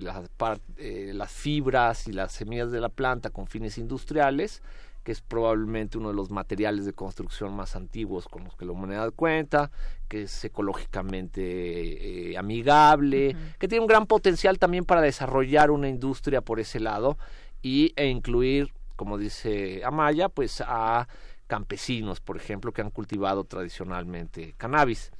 las, las fibras y las semillas de la planta con fines industriales, que es probablemente uno de los materiales de construcción más antiguos con los que la humanidad cuenta, que es ecológicamente eh, amigable, que tiene un gran potencial también para desarrollar una industria por ese lado y, e incluir, como dice Amaya, pues a campesinos, por ejemplo, que han cultivado tradicionalmente cannabis.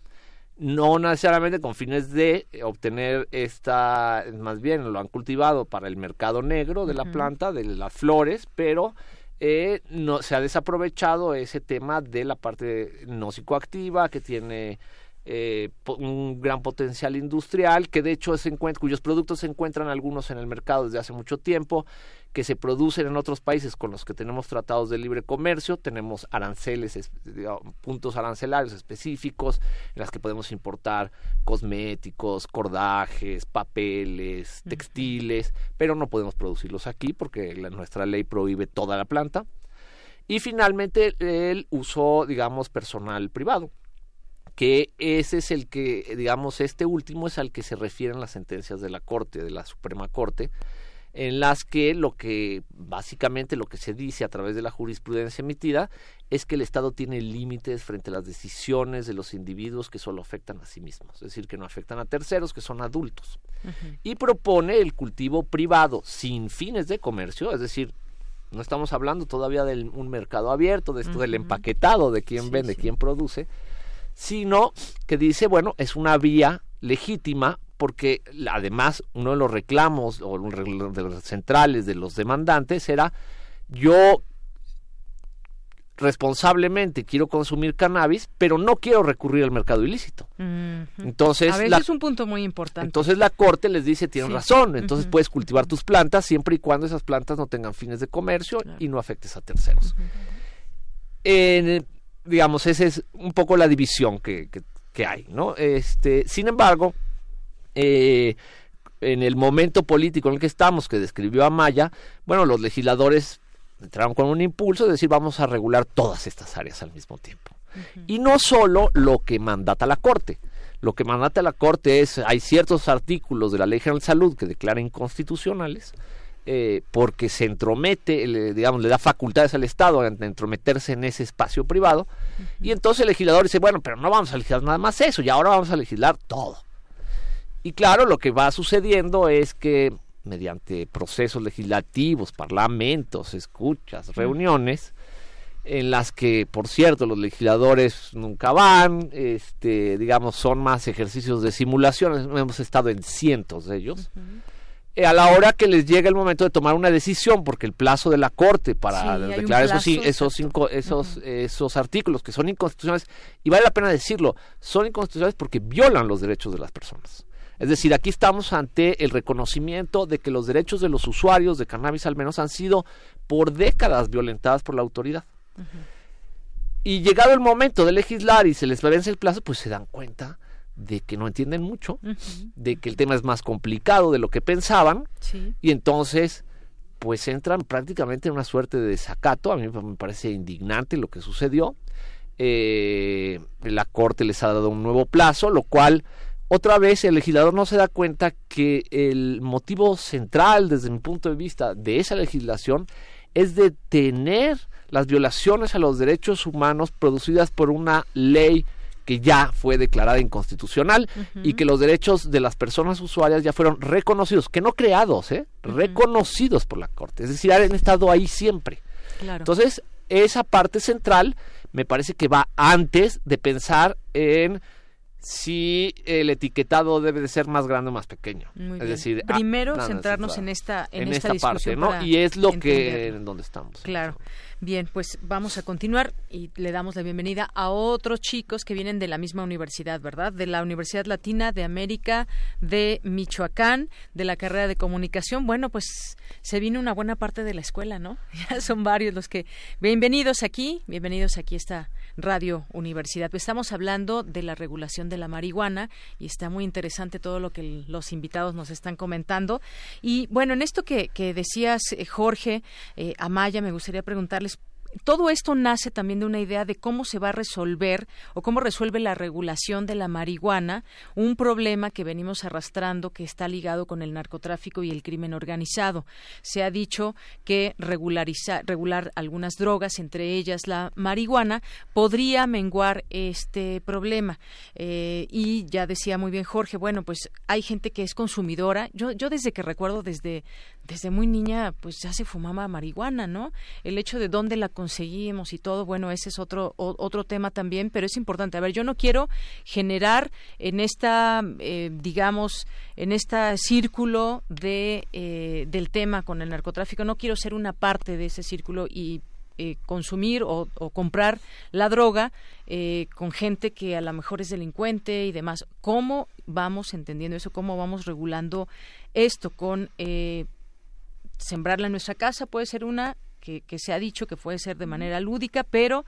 No necesariamente con fines de obtener esta, más bien lo han cultivado para el mercado negro de la planta, de las flores, pero eh, no, se ha desaprovechado ese tema de la parte no psicoactiva que tiene eh, un gran potencial industrial que de hecho se cuyos productos se encuentran algunos en el mercado desde hace mucho tiempo que se producen en otros países con los que tenemos tratados de libre comercio, tenemos aranceles, puntos arancelarios específicos en las que podemos importar cosméticos, cordajes, papeles, textiles, pero no podemos producirlos aquí porque nuestra ley prohíbe toda la planta. Y finalmente el uso, digamos, personal privado que ese es el que, digamos, este último es al que se refieren las sentencias de la Corte, de la Suprema Corte, en las que lo que básicamente lo que se dice a través de la jurisprudencia emitida es que el Estado tiene límites frente a las decisiones de los individuos que solo afectan a sí mismos, es decir, que no afectan a terceros, que son adultos. Y propone el cultivo privado sin fines de comercio, es decir, no estamos hablando todavía de un mercado abierto, de esto del empaquetado, de quién vende, quién produce, sino que dice, bueno, es una vía legítima porque además uno de los reclamos o de los centrales de los demandantes era yo responsablemente quiero consumir cannabis, pero no quiero recurrir al mercado ilícito. Entonces, a es un punto muy importante. Entonces la corte les dice, tienen razón, entonces puedes cultivar tus plantas siempre y cuando esas plantas no tengan fines de comercio y no afectes a terceros. digamos, esa es un poco la división que, que, que hay, ¿no? Este, sin embargo, eh, en el momento político en el que estamos, que describió Amaya, bueno, los legisladores entraron con un impulso de decir vamos a regular todas estas áreas al mismo tiempo. Y no solo lo que mandata la Corte. lo que mandata la Corte es, hay ciertos artículos de la Ley General de Salud que declaran inconstitucionales, eh, porque se entromete, le, digamos, le da facultades al Estado de entrometerse en ese espacio privado, y entonces el legislador dice, bueno, pero no vamos a legislar nada más eso, y ahora vamos a legislar todo. Y claro, lo que va sucediendo es que mediante procesos legislativos, parlamentos, escuchas, reuniones, en las que, por cierto, los legisladores nunca van, este, digamos, son más ejercicios de simulación, hemos estado en cientos de ellos. Eh, a la hora que les llega el momento de tomar una decisión, porque el plazo de la Corte para declarar esos, esos, cinco, esos, esos artículos que son inconstitucionales, y vale la pena decirlo, son inconstitucionales porque violan los derechos de las personas. Es decir, aquí estamos ante el reconocimiento de que los derechos de los usuarios de cannabis al menos han sido por décadas violentadas por la autoridad. Y llegado el momento de legislar y se les vence el plazo, pues se dan cuenta de que no entienden mucho, de que el tema es más complicado de lo que pensaban, y entonces pues entran prácticamente en una suerte de desacato, a mí me parece indignante lo que sucedió, eh, la Corte les ha dado un nuevo plazo, lo cual otra vez el legislador no se da cuenta que el motivo central desde mi punto de vista de esa legislación es detener las violaciones a los derechos humanos producidas por una ley que ya fue declarada inconstitucional y que los derechos de las personas usuarias ya fueron reconocidos, que no creados, ¿eh? reconocidos por la Corte, es decir, han estado ahí siempre. Entonces, esa parte central me parece que va antes de pensar en si el etiquetado debe de ser más grande o más pequeño. es decir, ah, primero centrarnos en esta en, esta, parte, ¿no? Y es lo que en donde estamos. Claro. Bien, pues vamos a continuar y le damos la bienvenida a otros chicos que vienen de la misma universidad, ¿verdad? De la Universidad Latina de América de Michoacán, de la carrera de comunicación. Bueno, pues se viene una buena parte de la escuela, ¿no? Ya son varios los que bienvenidos aquí, bienvenidos aquí a esta Radio Universidad. Estamos hablando de la regulación de la marihuana y está muy interesante todo lo que los invitados nos están comentando. Y bueno, en esto que, decías, eh, Jorge, eh, Amaya, me gustaría preguntarles todo esto nace también de una idea de cómo se va a resolver o cómo resuelve la regulación de la marihuana, un problema que venimos arrastrando que está ligado con el narcotráfico y el crimen organizado. Se ha dicho que regularizar, regular algunas drogas, entre ellas la marihuana, podría menguar este problema. Eh, y ya decía muy bien Jorge, bueno, pues hay gente que es consumidora. Yo, yo desde que recuerdo, desde, desde muy niña, pues ya se fumaba marihuana, ¿no? El hecho de dónde la conseguimos y todo, bueno, ese es otro, otro tema también, pero es importante. A ver, yo no quiero generar en esta, eh, digamos, en este círculo de, eh, del tema con el narcotráfico, no quiero ser una parte de ese círculo y eh, consumir o, comprar la droga con gente que a lo mejor es delincuente y demás. ¿Cómo vamos entendiendo eso? ¿Cómo vamos regulando esto con sembrarla en nuestra casa? Puede ser una que, se ha dicho que puede ser de manera lúdica, pero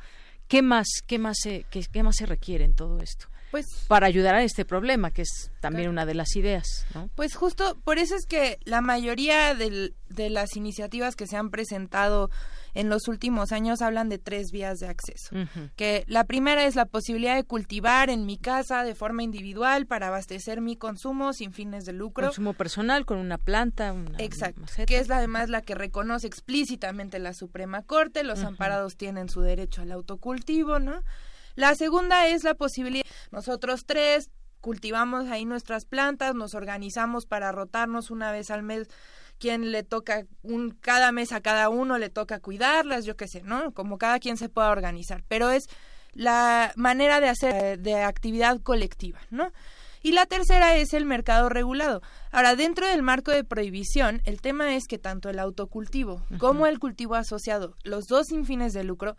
¿qué más, qué más, se, qué, más se requiere en todo esto? Pues, para ayudar a este problema, que es también una de las ideas. ¿no? Pues justo por eso es que la mayoría de las iniciativas que se han presentado en los últimos años hablan de tres vías de acceso. Que la primera es la posibilidad de cultivar en mi casa de forma individual para abastecer mi consumo sin fines de lucro. Consumo personal con una planta. Exacto. Que es además la que reconoce explícitamente la Suprema Corte. Los amparados tienen su derecho al autocultivo, ¿no? La segunda es la posibilidad, nosotros tres cultivamos ahí nuestras plantas, nos organizamos para rotarnos una vez al mes quien le toca un cada mes a cada uno le toca cuidarlas, yo qué sé, ¿no? Como cada quien se pueda organizar, pero es la manera de hacer de actividad colectiva, ¿no? Y la tercera es el mercado regulado. Ahora, dentro del marco de prohibición, el tema es que tanto el autocultivo como el cultivo asociado, los dos sin fines de lucro,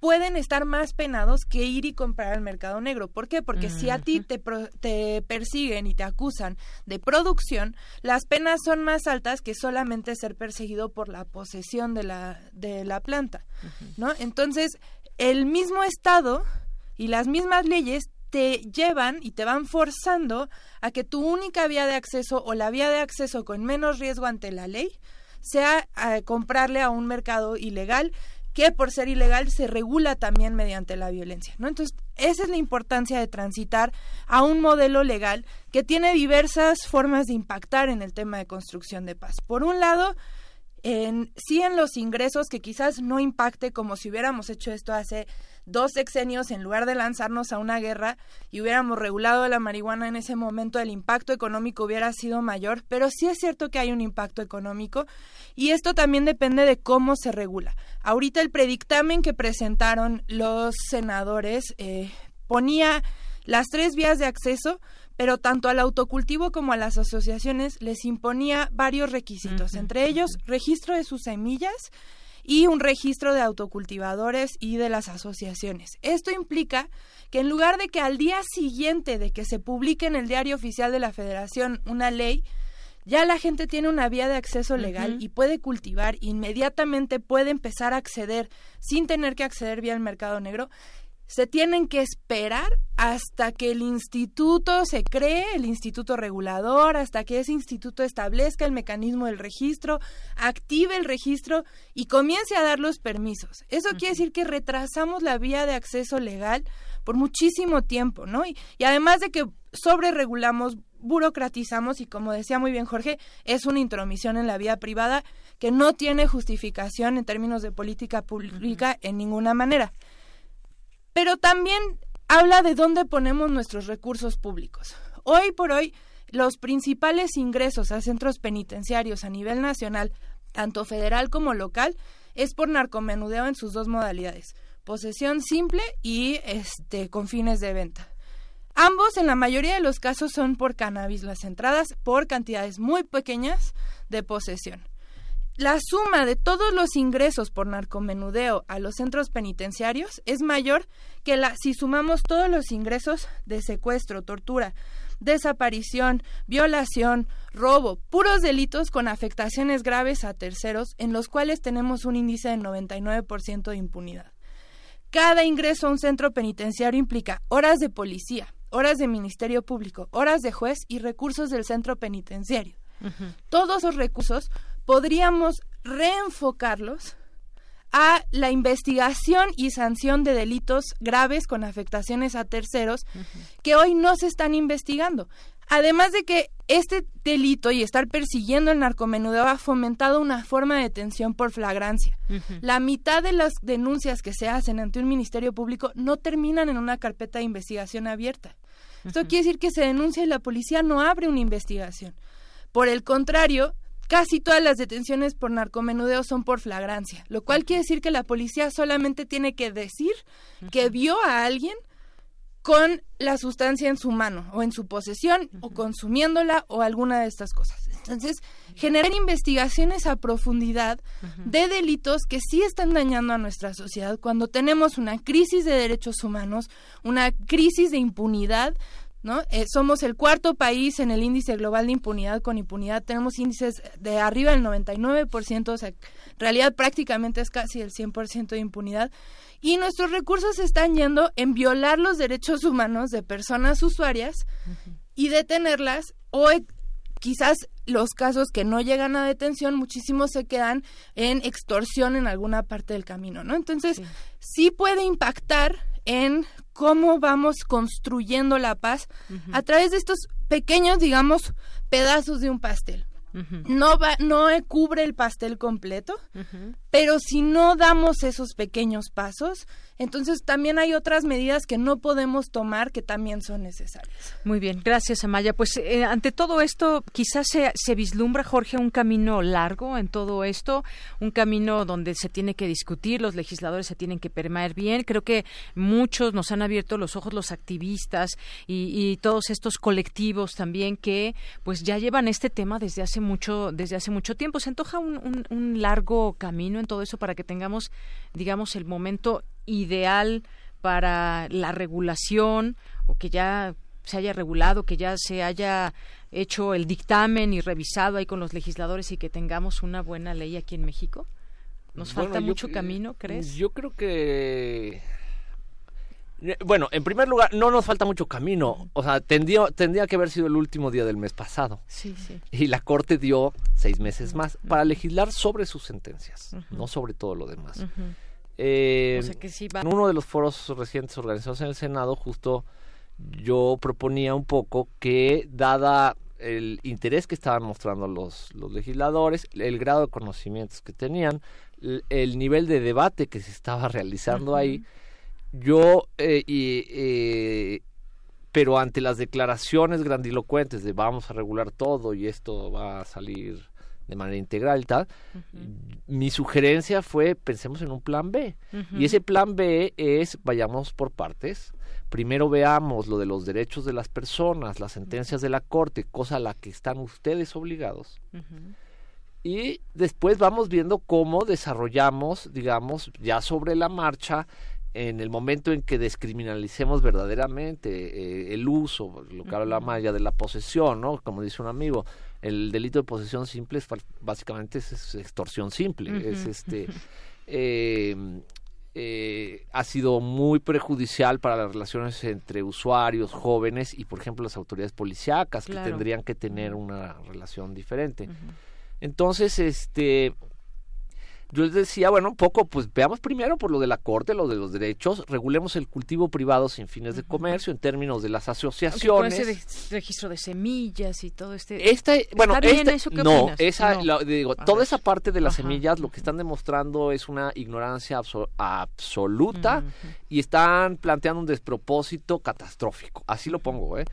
pueden estar más penados que ir y comprar al mercado negro. ¿Por qué? Porque si a ti te, te persiguen y te acusan de producción, las penas son más altas que solamente ser perseguido por la posesión de la, de la planta, ¿no? Entonces, el mismo Estado y las mismas leyes te llevan y te van forzando a que tu única vía de acceso o la vía de acceso con menos riesgo ante la ley sea eh, comprarle a un mercado ilegal que por ser ilegal se regula también mediante la violencia, ¿no? Entonces, esa es la importancia de transitar a un modelo legal que tiene diversas formas de impactar en el tema de construcción de paz. Por un lado, en, sí en los ingresos que quizás no impacte como si hubiéramos hecho esto hace dos sexenios en lugar de lanzarnos a una guerra y hubiéramos regulado la marihuana en ese momento el impacto económico hubiera sido mayor, pero sí es cierto que hay un impacto económico y esto también depende de cómo se regula. Ahorita el predictamen que presentaron los senadores eh, ponía las tres vías de acceso, pero tanto al autocultivo como a las asociaciones les imponía varios requisitos, entre ellos registro de sus semillas y un registro de autocultivadores y de las asociaciones. Esto implica que en lugar de que al día siguiente de que se publique en el diario oficial de la Federación una ley, ya la gente tiene una vía de acceso legal y puede cultivar, inmediatamente puede empezar a acceder sin tener que acceder vía el mercado negro se tienen que esperar hasta que el instituto se cree, el instituto regulador, hasta que ese instituto establezca el mecanismo del registro, active el registro y comience a dar los permisos. Eso quiere decir que retrasamos la vía de acceso legal por muchísimo tiempo, ¿no? Y, y además de que sobreregulamos, burocratizamos y como decía muy bien Jorge, es una intromisión en la vida privada que no tiene justificación en términos de política pública en ninguna manera pero también habla de dónde ponemos nuestros recursos públicos. Hoy por hoy, los principales ingresos a centros penitenciarios a nivel nacional, tanto federal como local, es por narcomenudeo en sus dos modalidades, posesión simple y este con fines de venta. Ambos en la mayoría de los casos son por cannabis, las entradas por cantidades muy pequeñas de posesión la suma de todos los ingresos por narcomenudeo a los centros penitenciarios es mayor que la si sumamos todos los ingresos de secuestro, tortura, desaparición, violación, robo, puros delitos con afectaciones graves a terceros en los cuales tenemos un índice del 99% de impunidad. Cada ingreso a un centro penitenciario implica horas de policía, horas de ministerio público, horas de juez y recursos del centro penitenciario. Todos esos recursos podríamos reenfocarlos a la investigación y sanción de delitos graves con afectaciones a terceros que hoy no se están investigando. Además de que este delito y estar persiguiendo el narcomenudeo ha fomentado una forma de detención por flagrancia. La mitad de las denuncias que se hacen ante un ministerio público no terminan en una carpeta de investigación abierta. Esto quiere decir que se denuncia y la policía no abre una investigación. Por el contrario, Casi todas las detenciones por narcomenudeo son por flagrancia, lo cual quiere decir que la policía solamente tiene que decir que vio a alguien con la sustancia en su mano o en su posesión o consumiéndola o alguna de estas cosas. Entonces, generar investigaciones a profundidad de delitos que sí están dañando a nuestra sociedad cuando tenemos una crisis de derechos humanos, una crisis de impunidad, ¿no? Eh, somos el cuarto país en el índice global de impunidad con impunidad. Tenemos índices de arriba del 99%, o sea, en realidad prácticamente es casi el 100% de impunidad. Y nuestros recursos están yendo en violar los derechos humanos de personas usuarias y detenerlas o e, quizás los casos que no llegan a detención, muchísimos se quedan en extorsión en alguna parte del camino, ¿no? Entonces, sí puede impactar en cómo vamos construyendo la paz a través de estos pequeños, digamos, pedazos de un pastel. No va, no cubre el pastel completo, pero si no damos esos pequeños pasos, entonces también hay otras medidas que no podemos tomar que también son necesarias. Muy bien, gracias Amaya. Pues eh, ante todo esto, quizás se, se vislumbra, Jorge, un camino largo en todo esto, un camino donde se tiene que discutir, los legisladores se tienen que permanecer bien. Creo que muchos nos han abierto los ojos los activistas y, todos estos colectivos también que pues ya llevan este tema desde hace mucho, desde hace mucho tiempo. Se antoja un, un largo camino en todo eso para que tengamos, digamos, el momento ideal para la regulación o que ya se haya regulado, que ya se haya hecho el dictamen y revisado ahí con los legisladores y que tengamos una buena ley aquí en México? ¿Nos falta mucho camino, crees? Yo creo que bueno, en primer lugar, no nos falta mucho camino. O sea, tendría, tendría que haber sido el último día del mes pasado. Sí, sí. Y la Corte dio seis meses más para legislar sobre sus sentencias, no sobre todo lo demás. Eh, O sea que sí va- En uno de los foros recientes organizados en el Senado, justo yo proponía un poco que, dada el interés que estaban mostrando los, los legisladores, el grado de conocimientos que tenían, el, el nivel de debate que se estaba realizando ahí, yo, eh, eh, pero ante las declaraciones grandilocuentes de vamos a regular todo y esto va a salir de manera integral y tal, mi sugerencia fue pensemos en un plan B. Y ese plan B es vayamos por partes. Primero veamos lo de los derechos de las personas, las sentencias de la Corte, cosa a la que están ustedes obligados. Y después vamos viendo cómo desarrollamos, digamos, ya sobre la marcha, en el momento en que descriminalicemos verdaderamente eh, el uso, lo que habla Maya de la posesión, ¿no? Como dice un amigo, el delito de posesión simple es básicamente es, es extorsión simple, es este eh, eh, ha sido muy perjudicial para las relaciones entre usuarios, jóvenes y, por ejemplo, las autoridades policíacas Claro. que tendrían que tener una relación diferente. Entonces, este, yo les decía, bueno, un poco, pues veamos primero por lo de la corte, lo de los derechos, regulemos el cultivo privado sin fines de comercio en términos de las Aunque con asociaciones. ese registro de semillas y todo este... Esta, bueno, ¿Está bien esta- eso? ¿Qué no, opinas? esa, No. la- digo, A toda ver. esa parte de las Ajá. semillas lo que están demostrando es una ignorancia abso- absoluta y están planteando un despropósito catastrófico. Así lo pongo, ¿eh?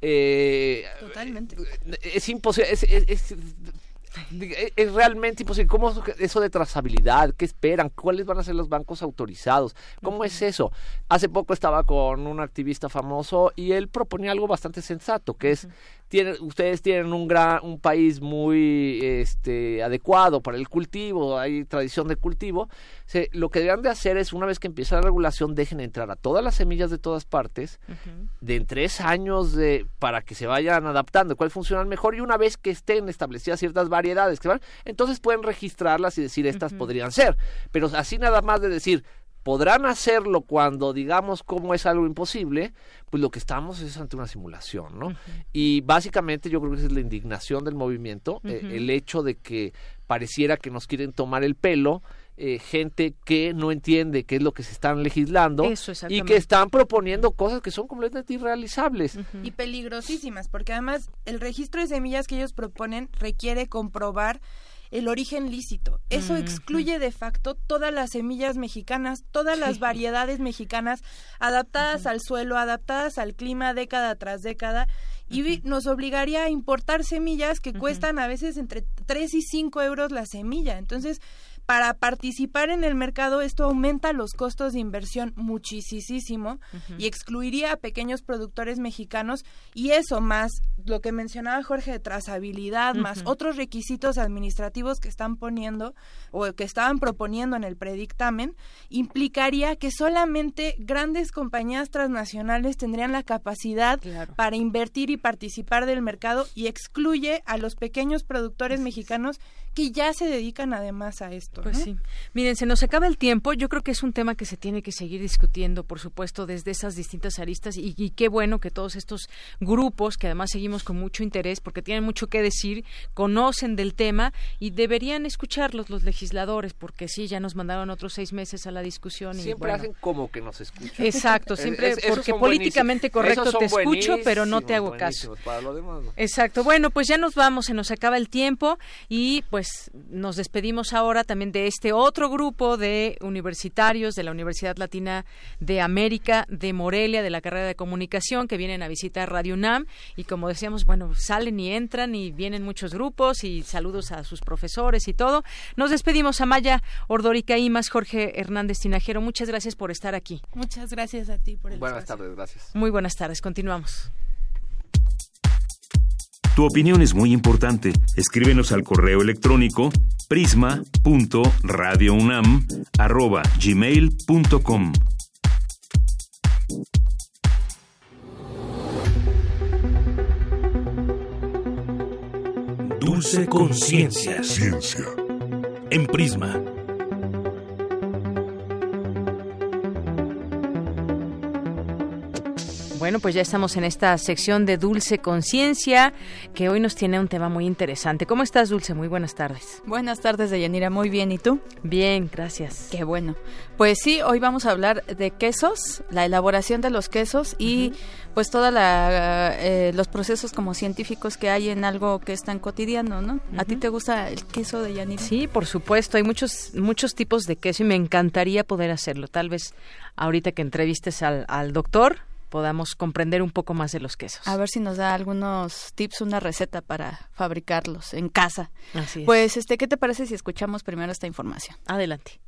Eh, Totalmente. es imposible, es, es- es- es realmente imposible. ¿Cómo es eso de trazabilidad? ¿Qué esperan? ¿Cuáles van a ser los bancos autorizados? ¿Cómo es eso? Hace poco estaba con un activista famoso y él proponía algo bastante sensato, que es, tienen, ustedes tienen un, gran, un país muy este, adecuado para el cultivo, hay tradición de cultivo. Se- lo que deberían de hacer es, una vez que empieza la regulación, dejen entrar a todas las semillas de todas partes, de en tres años de, para que se vayan adaptando, cuál funcionan mejor y una vez que estén establecidas ciertas variedades que van, entonces pueden registrarlas y decir estas podrían ser, pero así nada más de decir podrán hacerlo cuando digamos cómo es algo imposible, pues lo que estamos es ante una simulación, ¿no? Y básicamente yo creo que esa es la indignación del movimiento, eh, el hecho de que pareciera que nos quieren tomar el pelo, eh, gente que no entiende qué es lo que se están legislando Eso, y que están proponiendo cosas que son completamente irrealizables. y peligrosísimas, porque además el registro de semillas que ellos proponen requiere comprobar el origen lícito. Eso excluye de facto todas las semillas mexicanas, todas las Sí. variedades mexicanas adaptadas al suelo, adaptadas al clima década tras década. Y nos obligaría a importar semillas que cuestan a veces entre 3 y 5 euros la semilla. Entonces, para participar en el mercado, esto aumenta los costos de inversión muchísimo y excluiría a pequeños productores mexicanos y eso más lo que mencionaba Jorge de trazabilidad más otros requisitos administrativos que están poniendo o que estaban proponiendo en el predictamen implicaría que solamente grandes compañías transnacionales tendrían la capacidad para invertir y participar del mercado y excluye a los pequeños productores mexicanos que ya se dedican además a esto. Pues ¿no? sí. Miren, se nos acaba el tiempo. Yo creo que es un tema que se tiene que seguir discutiendo, por supuesto, desde esas distintas aristas. Y, y qué bueno que todos estos grupos, que además seguimos con mucho interés, porque tienen mucho que decir, conocen del tema y deberían escucharlos los legisladores, porque sí, ya nos mandaron otros seis meses a la discusión. Y, Siempre bueno, hacen como que nos escuchan. Exacto, siempre, es- porque políticamente correcto te escucho, pero no te hago caso. Para lo demás, no. Exacto. Bueno, pues ya nos vamos, se nos acaba el tiempo y pues nos despedimos ahora también de este otro grupo de universitarios de la Universidad Latina de América de Morelia, de la carrera de comunicación, que vienen a visitar Radio UNAM y como decíamos, bueno, salen y entran y vienen muchos grupos y saludos a sus profesores y todo. Nos despedimos a Maya Ordórica Imas, Jorge Hernández Tinajero. Muchas gracias por estar aquí. Muchas gracias a ti por el Buenas espacio. tardes, gracias. Muy buenas tardes. Continuamos. Tu opinión es muy importante. Escríbenos al correo electrónico prisma.radiounam@gmail.com. Dulce Conciencia. Ciencia. En Prisma. Bueno, pues ya estamos en esta sección de Dulce Conciencia, que hoy nos tiene un tema muy interesante. ¿Cómo estás, Dulce? Muy buenas tardes. Buenas tardes, Deyanira. Muy bien. ¿Y tú? Bien, gracias. Qué bueno. Pues sí, hoy vamos a hablar de quesos, la elaboración de los quesos y pues todos eh, los procesos como científicos que hay en algo que es tan cotidiano, ¿no? ¿A ti te gusta el queso de Yanira? Sí, por supuesto. Hay muchos, muchos tipos de queso y me encantaría poder hacerlo. Tal vez ahorita que entrevistes al, al doctor podamos comprender un poco más de los quesos. A ver si nos da algunos tips, una receta para fabricarlos en casa. Así es. Pues, este, ¿qué te parece si escuchamos primero esta información? Adelante.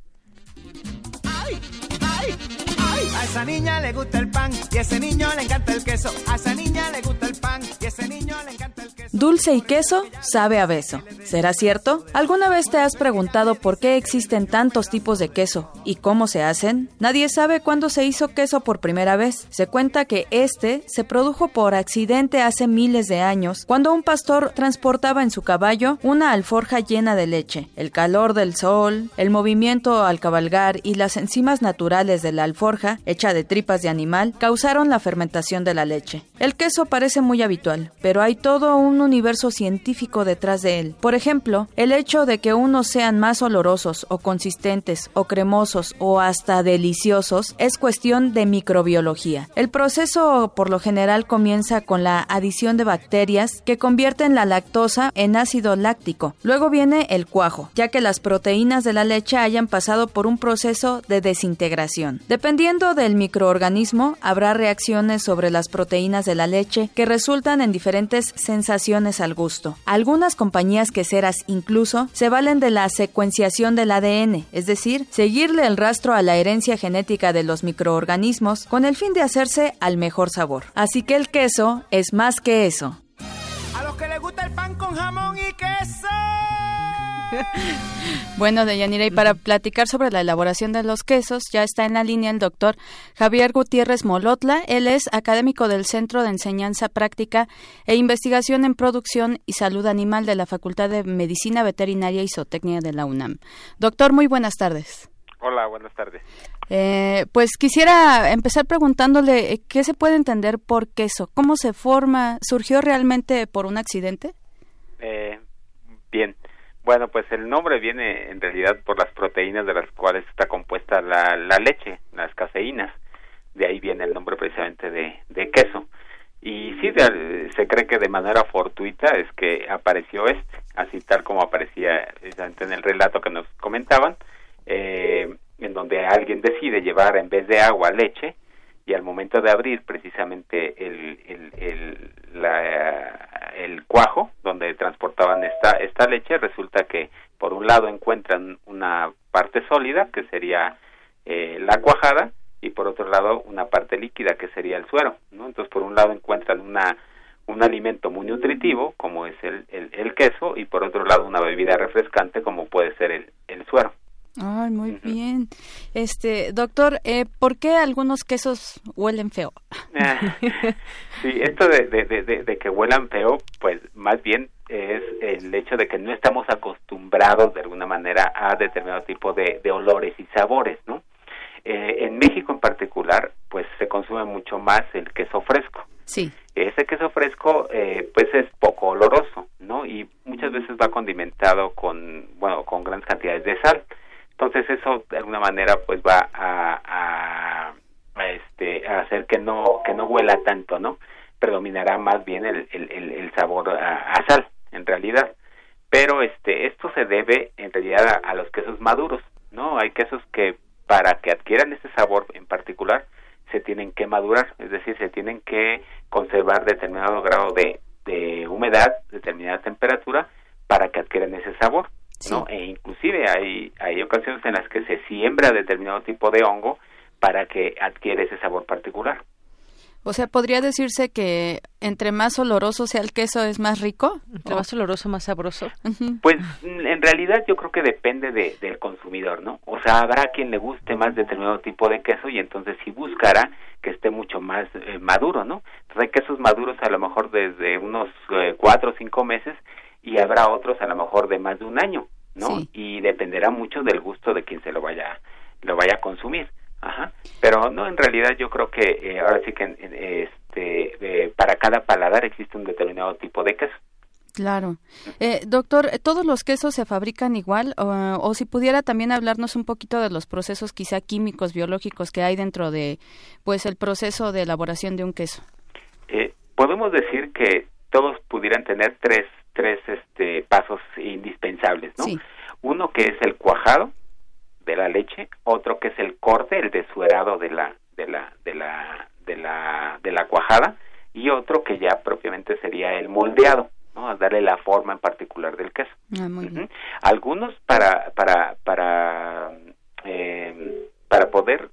A esa niña le gusta el pan y a ese niño le encanta el queso. A esa niña le gusta el pan y a ese niño le encanta el queso. Dulce y queso sabe a beso. ¿Será cierto? ¿Alguna vez te has preguntado por qué existen tantos tipos de queso y cómo se hacen? Nadie sabe cuándo se hizo queso por primera vez. Se cuenta que este se produjo por accidente hace miles de años, cuando un pastor transportaba en su caballo una alforja llena de leche. El calor del sol, el movimiento al cabalgar y las enzimas naturales de la alforja, hecha de tripas de animal, causaron la fermentación de la leche. El queso parece muy habitual, pero hay todo un universo científico detrás de él. Por ejemplo, el hecho de que unos sean más olorosos o consistentes o cremosos o hasta deliciosos es cuestión de microbiología. El proceso por lo general comienza con la adición de bacterias que convierten la lactosa en ácido láctico. Luego viene el cuajo, ya que las proteínas de la leche hayan pasado por un proceso de desintegración. Dependiendo del microorganismo, habrá reacciones sobre las proteínas de la leche que resultan en diferentes sensaciones al gusto. Algunas compañías queseras incluso se valen de la secuenciación del ADN, es decir, seguirle el rastro a la herencia genética de los microorganismos con el fin de hacerse al mejor sabor. Así que el queso es más que eso. A los que les gusta el pan con jamón y queso. bueno, Deyanira, y para platicar sobre la elaboración de los quesos, ya está en la línea el doctor Javier Gutiérrez Molotla. Él es académico del Centro de Enseñanza Práctica e Investigación en Producción y Salud Animal de la Facultad de Medicina Veterinaria y Zootecnia de la UNAM. Doctor, muy buenas tardes. Hola, buenas tardes. Eh, pues quisiera empezar preguntándole eh, qué se puede entender por queso, cómo se forma, surgió realmente por un accidente. Eh, bien, bueno, pues el nombre viene en realidad por las proteínas de las cuales está compuesta la, leche, las caseínas. De ahí viene el nombre precisamente de, de queso. Y sí, se cree que de manera fortuita es que apareció este, así tal como aparecía en el relato que nos comentaban, eh, en donde alguien decide llevar en vez de agua leche y al momento de abrir precisamente el, el, el, la, el cuajo donde transportaban esta, esta leche, resulta que por un lado encuentran una parte sólida, que sería eh, la cuajada, y por otro lado una parte líquida, que sería el suero. ¿no? Entonces, por un lado encuentran una, un alimento muy nutritivo, como es el, el, el queso, y por otro lado una bebida refrescante, como puede ser el, el suero. Ay, muy bien. Este, doctor, eh, ¿por qué algunos quesos huelen feo? sí, esto de, de, de, de, que huelan feo, pues más bien es el hecho de que no estamos acostumbrados de alguna manera a determinado tipo de, de olores y sabores, ¿no? Eh, en México en particular, pues se consume mucho más el queso fresco. Sí. Ese queso fresco, eh, pues es poco oloroso, ¿no? Y muchas veces va condimentado con, bueno, con grandes cantidades de sal. Entonces eso de alguna manera pues va a, este a hacer que no que no huela tanto, ¿no? Predominará más bien el, el, el sabor a, a, sal en realidad. Pero este esto se debe en realidad a, a los quesos maduros, ¿no? Hay quesos que para que adquieran ese sabor en particular se tienen que madurar, es decir, se tienen que conservar determinado grado de, de humedad, determinada temperatura para que adquieran ese sabor. ¿No? E inclusive hay, hay ocasiones en las que se siembra determinado tipo de hongo para que adquiere ese sabor particular. O sea, podría decirse que entre más oloroso sea el queso es más rico. Entre más oloroso, más sabroso. Pues en realidad yo creo que depende de, del consumidor, ¿no? O sea, habrá quien le guste más determinado tipo de queso y entonces sí buscará que esté mucho más eh, maduro, ¿no? Entonces hay quesos maduros a lo mejor desde unos eh, cuatro o cinco meses y habrá otros a lo mejor de más de un año, ¿no? Sí. Y dependerá mucho del gusto de quien se lo vaya lo vaya a consumir. Ajá. Pero no, en realidad yo creo que eh, ahora sí que eh, para cada paladar existe un determinado tipo de queso. Claro. Eh, doctor, ¿todos los quesos se fabrican igual? O, o, si pudiera también hablarnos un poquito de los procesos quizá químicos, biológicos que hay dentro de pues el proceso de elaboración de un queso. Eh, podemos decir que todos pudieran tener tres, tres este, pasos indispensables, ¿no? Uno que es el cuajado de la leche, otro que es el corte, el desuerado de la, de la, de la, de la, de la cuajada, y otro que ya propiamente sería el moldeado ¿no? a darle la forma en particular del queso. Ah, muy bien. Algunos para para para eh, para poder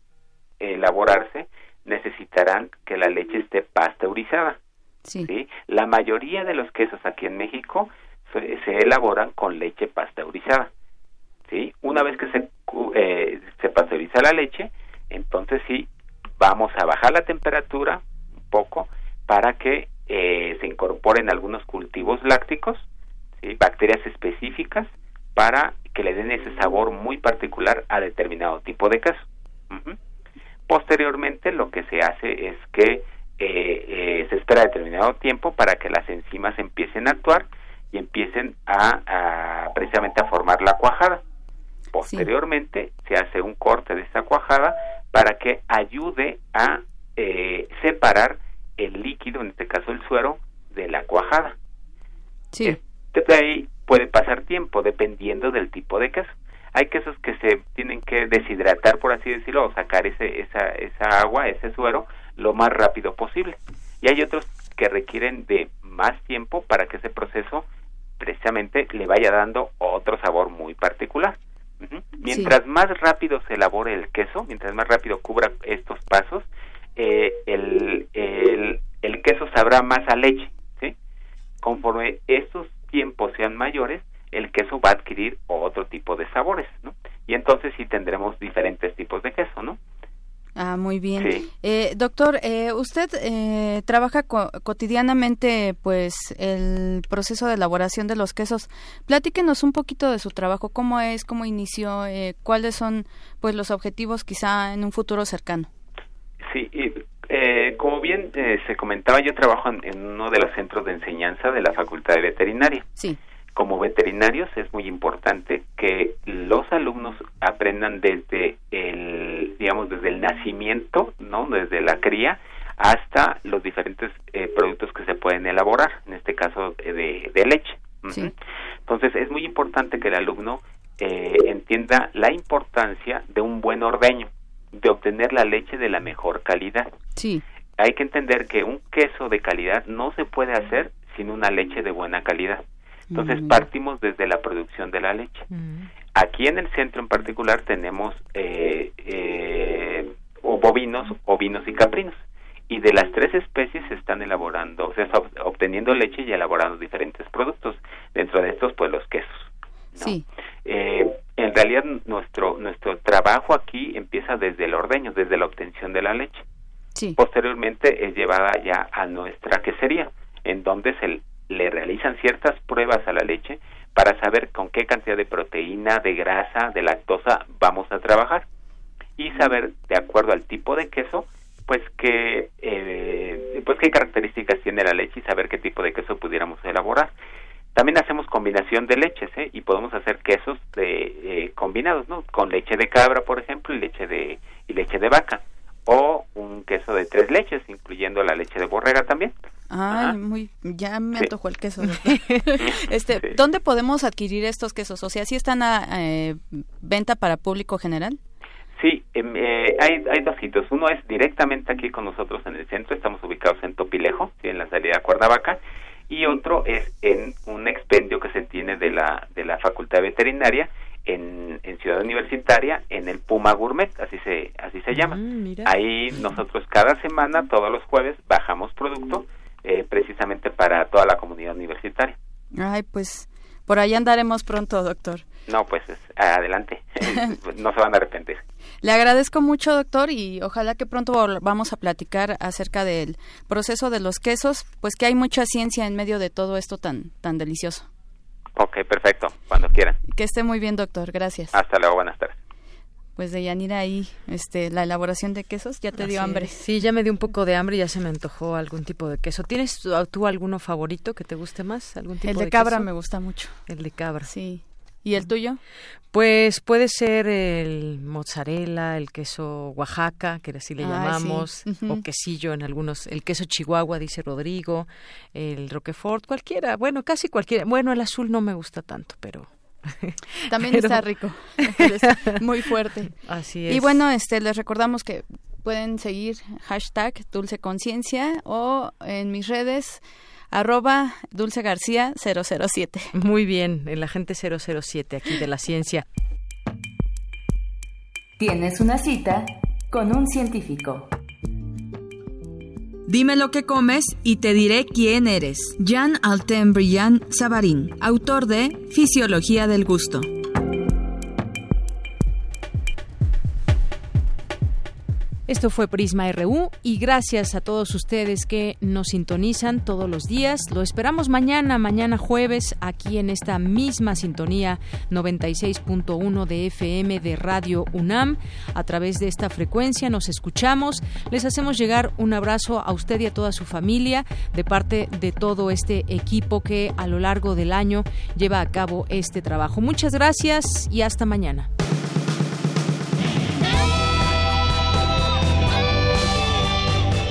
elaborarse necesitarán que la leche esté pasteurizada. Sí. La mayoría de los quesos aquí en México se, se elaboran con leche pasteurizada. ¿sí? Una vez que se, eh, se pasteuriza la leche, entonces sí, vamos a bajar la temperatura un poco para que eh, se incorporen algunos cultivos lácticos, bacterias específicas, para que le den ese sabor muy particular a determinado tipo de queso. Posteriormente, lo que se hace es que eh, eh, se espera determinado tiempo para que las enzimas empiecen a actuar y empiecen a, a precisamente a formar la cuajada. Posteriormente se hace un corte de esta cuajada para que ayude a eh, separar el líquido, en este caso el suero, de la cuajada. Sí. Desde ahí puede pasar tiempo dependiendo del tipo de queso. Hay quesos que se tienen que deshidratar, por así decirlo, o sacar ese, esa, esa agua, ese suero, lo más rápido posible. Y hay otros que requieren de más tiempo para que ese proceso precisamente le vaya dando otro sabor muy particular. Mientras más rápido se elabore el queso, mientras más rápido cubra estos pasos, eh, el, el, el queso sabrá más a leche. ¿sí? Conforme estos tiempos sean mayores, el queso va a adquirir otro tipo de sabores, ¿no? Y entonces sí tendremos diferentes tipos de queso, ¿no? Ah, muy bien. Sí. Eh, doctor, eh, usted eh, trabaja co- cotidianamente, pues, el proceso de elaboración de los quesos. Platíquenos un poquito de su trabajo, cómo es, cómo inició, eh, cuáles son, pues, los objetivos quizá en un futuro cercano. Sí, y, eh, como bien eh, se comentaba, yo trabajo en, en uno de los centros de enseñanza de la Facultad de Veterinaria. Sí. Como veterinarios es muy importante que los alumnos aprendan desde el, digamos, desde el nacimiento, ¿no? Desde la cría hasta los diferentes eh, productos que se pueden elaborar, en este caso eh, de, de leche. Ujú. Entonces es muy importante que el alumno eh, entienda la importancia de un buen ordeño, de obtener la leche de la mejor calidad. Sí. Hay que entender que un queso de calidad no se puede hacer sin una leche de buena calidad. Entonces Mm. partimos desde la producción de la leche. Aquí en el centro en particular tenemos eh, eh, o bovinos, ovinos y caprinos. Y de las tres especies se están elaborando, o sea, está ob- obteniendo leche y elaborando diferentes productos. Dentro de estos, pues los quesos. Sí. Eh, en realidad nuestro nuestro trabajo aquí empieza desde el ordeño, desde la obtención de la leche. Sí. Posteriormente es llevada ya a nuestra quesería, en donde se le realizan ciertas pruebas a la leche para saber con qué cantidad de proteína, de grasa, de lactosa vamos a trabajar y saber de acuerdo al tipo de queso, pues qué eh, pues qué características tiene la leche y saber qué tipo de queso pudiéramos elaborar. También hacemos combinación de leches, ¿eh? Y podemos hacer quesos de eh, combinados, ¿no? Con leche de cabra, por ejemplo, y leche de y leche de vaca, o un queso de tres leches, incluyendo la leche de borrega también. Ay, muy, ya me Sí. antojó el queso. este, ¿dónde podemos adquirir estos quesos? O sea, ¿sí están a eh, venta para público general? Sí, em, eh, hay, hay dos sitios. Uno es directamente aquí con nosotros en el centro, estamos ubicados en Topilejo, ¿sí? en la salida a Cuernavaca, y otro es en un expendio que se tiene de la, de la Facultad Veterinaria en, en Ciudad Universitaria, en el Puma Gourmet, así se, así se llama. Ahí nosotros cada semana, todos los jueves, bajamos producto eh, precisamente para toda la comunidad universitaria. Ay, pues por ahí andaremos pronto, doctor. No, pues es- adelante, no se van a arrepentir. Le agradezco mucho, doctor, y ojalá que pronto volvamos a platicar acerca del proceso de los quesos, pues que hay mucha ciencia en medio de todo esto tan, tan delicioso. Ok, perfecto, cuando quieran. Que esté muy bien, doctor. Gracias. Hasta luego, buenas tardes. pues de Yanira ahí este la elaboración de quesos ya te dio hambre. sí ya me dio un poco de hambre y ya se me antojó algún tipo de queso. Tienes tú, alguno favorito que te guste más algún tipo el de, cabra me gusta mucho. El de cabra. Sí ¿Y el tuyo? Pues puede ser el mozzarella, el queso Oaxaca, que así le llamamos, o quesillo en algunos, el queso Chihuahua, dice Rodrigo, el Roquefort, cualquiera, bueno, casi cualquiera. Bueno, el azul no me gusta tanto, pero también está rico, muy fuerte. Así es. Y bueno, este les recordamos que pueden seguir hashtag Dulce Conciencia o en mis redes arroba Dulce García 007. Muy bien, el agente 007 aquí de la ciencia. Tienes una cita con un científico. Dime lo que comes y te diré quién eres. Jean Alten Briand Savarin, autor de Fisiología del Gusto. Esto fue Prisma RU y gracias a todos ustedes que nos sintonizan todos los días. Lo esperamos mañana, mañana jueves, aquí en esta misma sintonía 96.1 de FM de Radio UNAM. A través de esta frecuencia nos escuchamos. Les hacemos llegar un abrazo a usted y a toda su familia de parte de todo este equipo que a lo largo del año lleva a cabo este trabajo. Muchas gracias y hasta mañana.